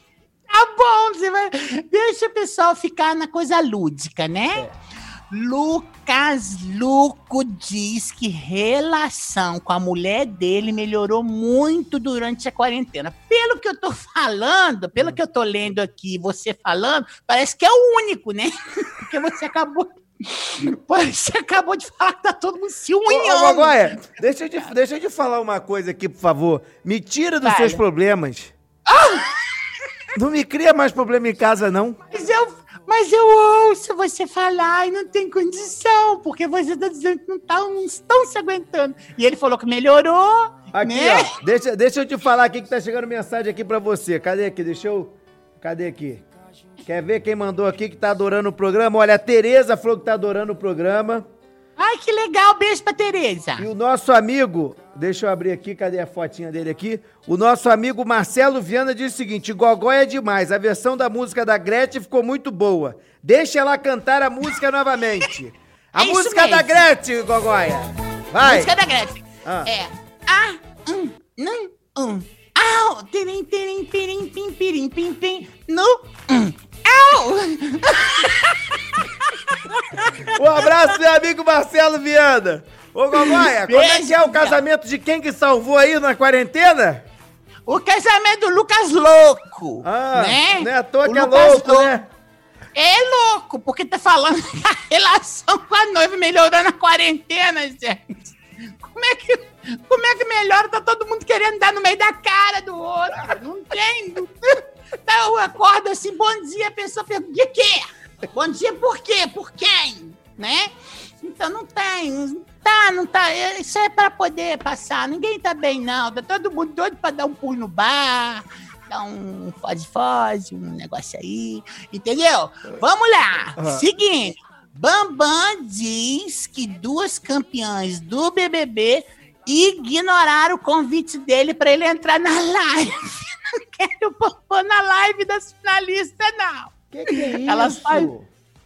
[laughs] tá bom, você vai... Deixa o pessoal ficar na coisa lúdica, né? Lucas Luco diz que relação com a mulher dele melhorou muito durante a quarentena. Pelo que eu tô falando, pelo que eu tô lendo aqui, você falando, parece que é o único, né? [laughs] Porque você acabou. Você acabou de falar que tá todo mundo se Ô, ô, deixa eu, te, deixa eu te falar uma coisa aqui, por favor. Me tira dos seus problemas. Não me cria mais problema em casa, não. Mas eu, mas eu ouço você falar e não tem condição, porque você tá dizendo que não tá, não estão se aguentando. E ele falou que melhorou, Aqui, né? ó. Deixa, deixa eu te falar aqui que tá chegando mensagem aqui pra você. Cadê aqui? Deixa eu. Cadê aqui? Quer ver quem mandou aqui que tá adorando o programa? Olha, a Tereza falou que tá adorando o programa. Ai, que legal, beijo pra Tereza. E o nosso amigo, deixa eu abrir aqui, cadê a fotinha dele aqui? O nosso amigo Marcelo Viana diz o seguinte: Gogó é demais, a versão da música da Gretchen ficou muito boa. Deixa ela cantar a música novamente. [laughs] A É música da. Gretchen, Gogóia. Vai. Música da Gretchen. Ah. É. Ah, um, não, um. Au, tirim, tirim, pirim, pim, pirim, pim, pim, no, um. Au! [laughs] Um abraço, meu amigo Marcelo Viana. Ô, Gogóia, como é que é o casamento de quem que salvou aí na quarentena? O casamento do Lucas Louco. Ah, né? não é à toa O que é Lucas louco, né? É louco, porque tá falando [laughs] que a relação com a noiva melhorou na quarentena, gente. Como é que, como é que melhora? Tá todo mundo querendo dar no meio da cara do outro. Não tem. Não, tá, eu acordo assim, bom dia, a pessoa pergunta, de quê? Bom dia por quê? Por quem? Né? Então não tem. Não tá, não tá. É, Isso é pra poder passar. Ninguém tá bem, não. Tá todo mundo doido pra dar um pulo no bar. Dar um foge-foge, um negócio aí. Entendeu? Vamos lá. Ah. Seguinte. Bambam diz que duas campeãs do BBB ignoraram o convite dele pra ele entrar na live. [laughs] Não quero pôr na live das finalistas, não. Que que é Elas isso? faz-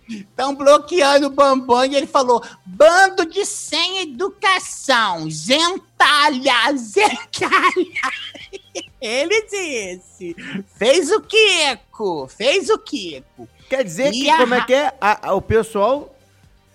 Estão bloqueando o Bambam e ele falou: bando de sem educação, gentalha, gentalha. [laughs] Ele disse: fez o Kiko, fez o Kiko. Quer dizer E que, a como é que é? A- a- o pessoal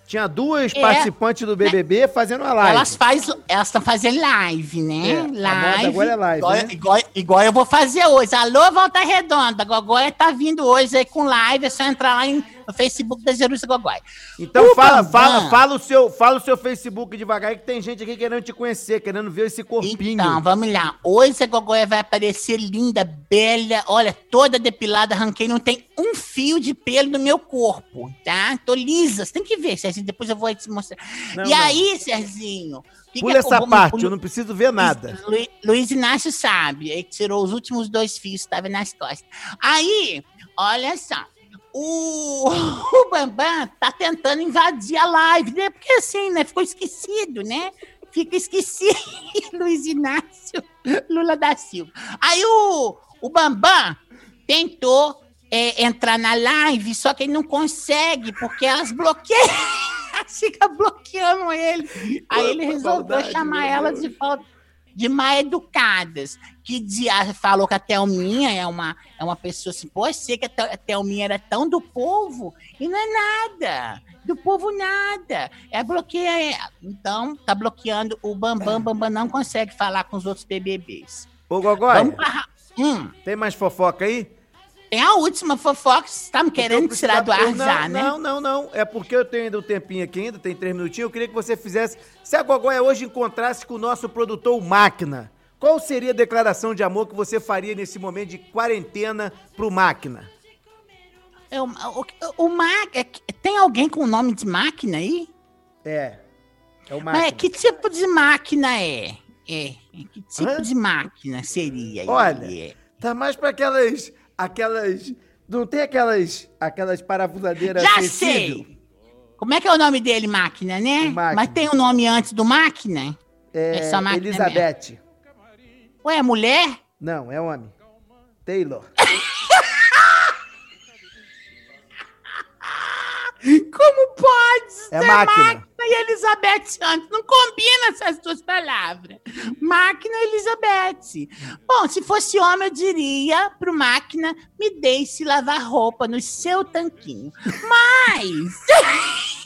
tinha duas É. participantes do BBB fazendo a live. Elas faz, elas estão fazendo live, né? É, live. agora é live, igual, né? igual, igual eu vou fazer hoje. Alô, Volta Redonda. A Gogóia tá vindo hoje aí com live. É só entrar lá em- no Facebook da Jerusa Gogóia. Então O fala, fala, fala o seu, fala o seu Facebook devagar que tem gente aqui querendo te conhecer, querendo ver esse corpinho. Então, vamos lá. Hoje a Gogóia vai aparecer linda, bela, olha, toda depilada, arranquei, não tem um fio de pelo no meu corpo, tá? Tô lisa, você tem que ver, Serginho, depois eu vou te mostrar. Não, e não. aí, Serginho? o que Pula que é- essa parte, eu não preciso ver nada. Lu- Luiz Inácio sabe, ele tirou os últimos dois fios que estavam nas costas. Aí, olha só, o, [laughs] o Bambam tá tentando invadir a live, né? Porque assim, né? Ficou esquecido, né? Fica esquecido, [laughs] Luiz Inácio Lula da Silva. Aí o, o Bambam tentou é, entrar na live, só que ele não consegue, porque elas bloqueiam. [laughs] Fica bloqueando ele. Aí ele resolveu chamar meu elas de falta de mal educadas. Que de- falou que a Thelminha é uma, é uma pessoa assim, sei que a Thelminha era tão do povo, e não é nada. Do povo nada. É bloqueia ela. Então, tá bloqueando o Bambam. Bambam não consegue falar com os outros BBBs. Ô, Gogói, Vamos pra... Hum, tem mais fofoca aí? Tem a última fofoca, você tá me querendo tirar do ar Eu- já, não, né? Não, não, não. É porque eu tenho ainda um tempinho aqui ainda, tem três minutinhos. Eu queria que você fizesse. Se a Gogóia hoje encontrasse com o nosso produtor Máquina, qual seria a declaração de amor que você faria nesse momento de quarentena pro Máquina? É o, o, o Ma- é que- Tem alguém com o nome de máquina aí? É. É o Mas Máquina. que tipo de máquina é? É. Que tipo Hã? de máquina seria? aí? Olha, É. tá mais pra aquelas. Aquelas. Não tem aquelas. aquelas parafusadeiras Já sensível? sei! Como é que é o nome dele, máquina, né? Máquina. Mas tem o nome antes do máquina? É, só máquina Elizabeth. Ué, é mulher? Não, é homem. Taylor. [laughs] Como pode É ser máquina. E Elizabeth antes? Não combina essas duas palavras. Máquina e Elizabeth. Bom, se fosse homem, eu diria pro máquina, me deixe lavar roupa no seu tanquinho. Mas... [laughs]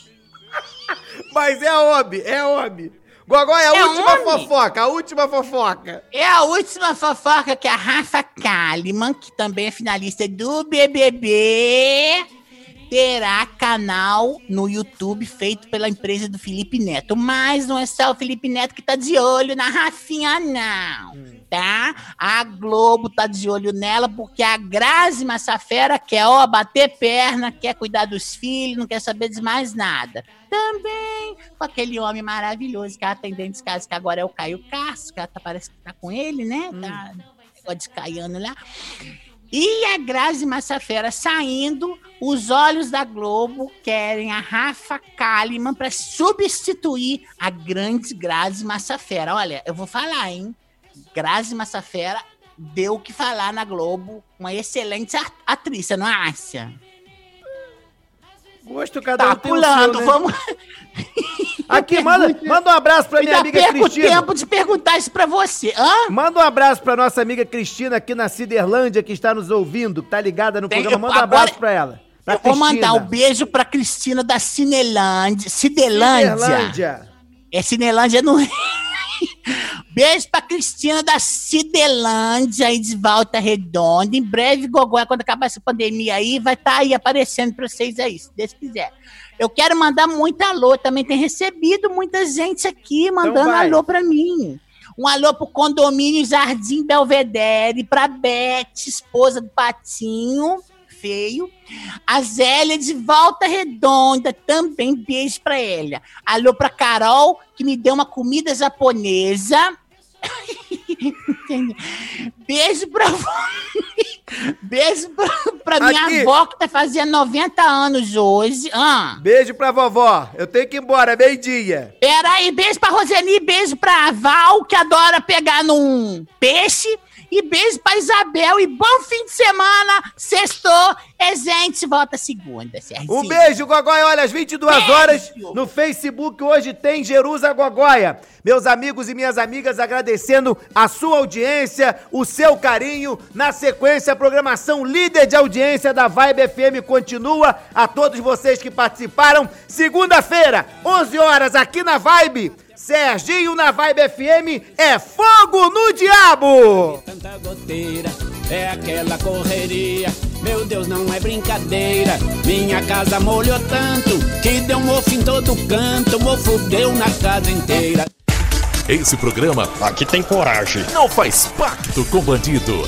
Mas é homem, é homem. Gogói, a É última homem? fofoca, a última fofoca. É a última fofoca que a Rafa Kalimann, que também é finalista do BBB, terá canal no YouTube feito pela empresa do Felipe Neto. Mas não é só o Felipe Neto que tá de olho na Rafinha, não. Tá? A Globo tá de olho nela porque a Grazi Massafera quer, ó, bater perna, quer cuidar dos filhos, não quer saber de mais nada. Também com aquele homem maravilhoso que é atendente de casa, que agora é o Caio Castro, que ela tá, parece que tá com ele, né? Tá negócio de caiano lá. E a Grazi Massafera saindo, os olhos da Globo querem a Rafa Kalimann para substituir a grande Grazi Massafera. Olha, eu vou falar, hein? Grazi Massafera deu o que falar na Globo, uma excelente atriz, não acha? Gosto cada Tá um pulando, seu, né? vamos. [laughs] Aqui, manda, manda um abraço pra minha amiga perco Cristina. tempo de perguntar isso pra você. Hã? Manda um abraço pra nossa amiga Cristina aqui na Ciderlândia, que está nos ouvindo, tá ligada no Tem- programa. Manda um agora- abraço pra ela. Pra Eu vou mandar Cristina. um beijo pra Cristina da Cinelândia. Cidelândia. Cidelândia. É Cinelândia no [laughs] Beijo pra Cristina da Cidelândia aí de Volta Redonda. Em breve, Gogó, quando acabar essa pandemia aí, vai estar aí aparecendo pra vocês aí, se Deus quiser. Eu quero mandar muito alô, também tem recebido muita gente aqui mandando vai. alô pra mim. Um alô pro condomínio Jardim Belvedere, pra Beth, esposa do Patinho, feio. A Zélia de Volta Redonda, também beijo pra ela. Alô pra Carol, que me deu uma comida japonesa. [laughs] Beijo pra [laughs] Beijo pra, pra minha Aqui. avó, que tá fazendo 90 anos hoje. Ah. Beijo pra vovó. Eu tenho que ir embora, meio-dia. Peraí, beijo pra Roseni, beijo pra Val, que adora pegar num peixe. E beijo pra Isabel e bom fim de semana. Sextou. É, gente, volta segunda, Serginho. Um beijo, Gogóia. Olha, às 22 horas no Facebook hoje tem Jerusa Gogóia. Meus amigos e minhas amigas, agradecendo a sua audiência, o seu carinho. Na sequência, a programação líder de audiência da Vibe FM continua. A todos vocês que participaram. Segunda-feira, 11 horas, aqui na Vibe. Serginho na Vibe FM é fogo no diabo! Tanta goteira, é aquela correria. Meu Deus, não é brincadeira. Minha casa molhou tanto que deu mofo em todo canto. Mofo deu na casa inteira. Esse programa Aqui tem coragem. não faz pacto com bandido.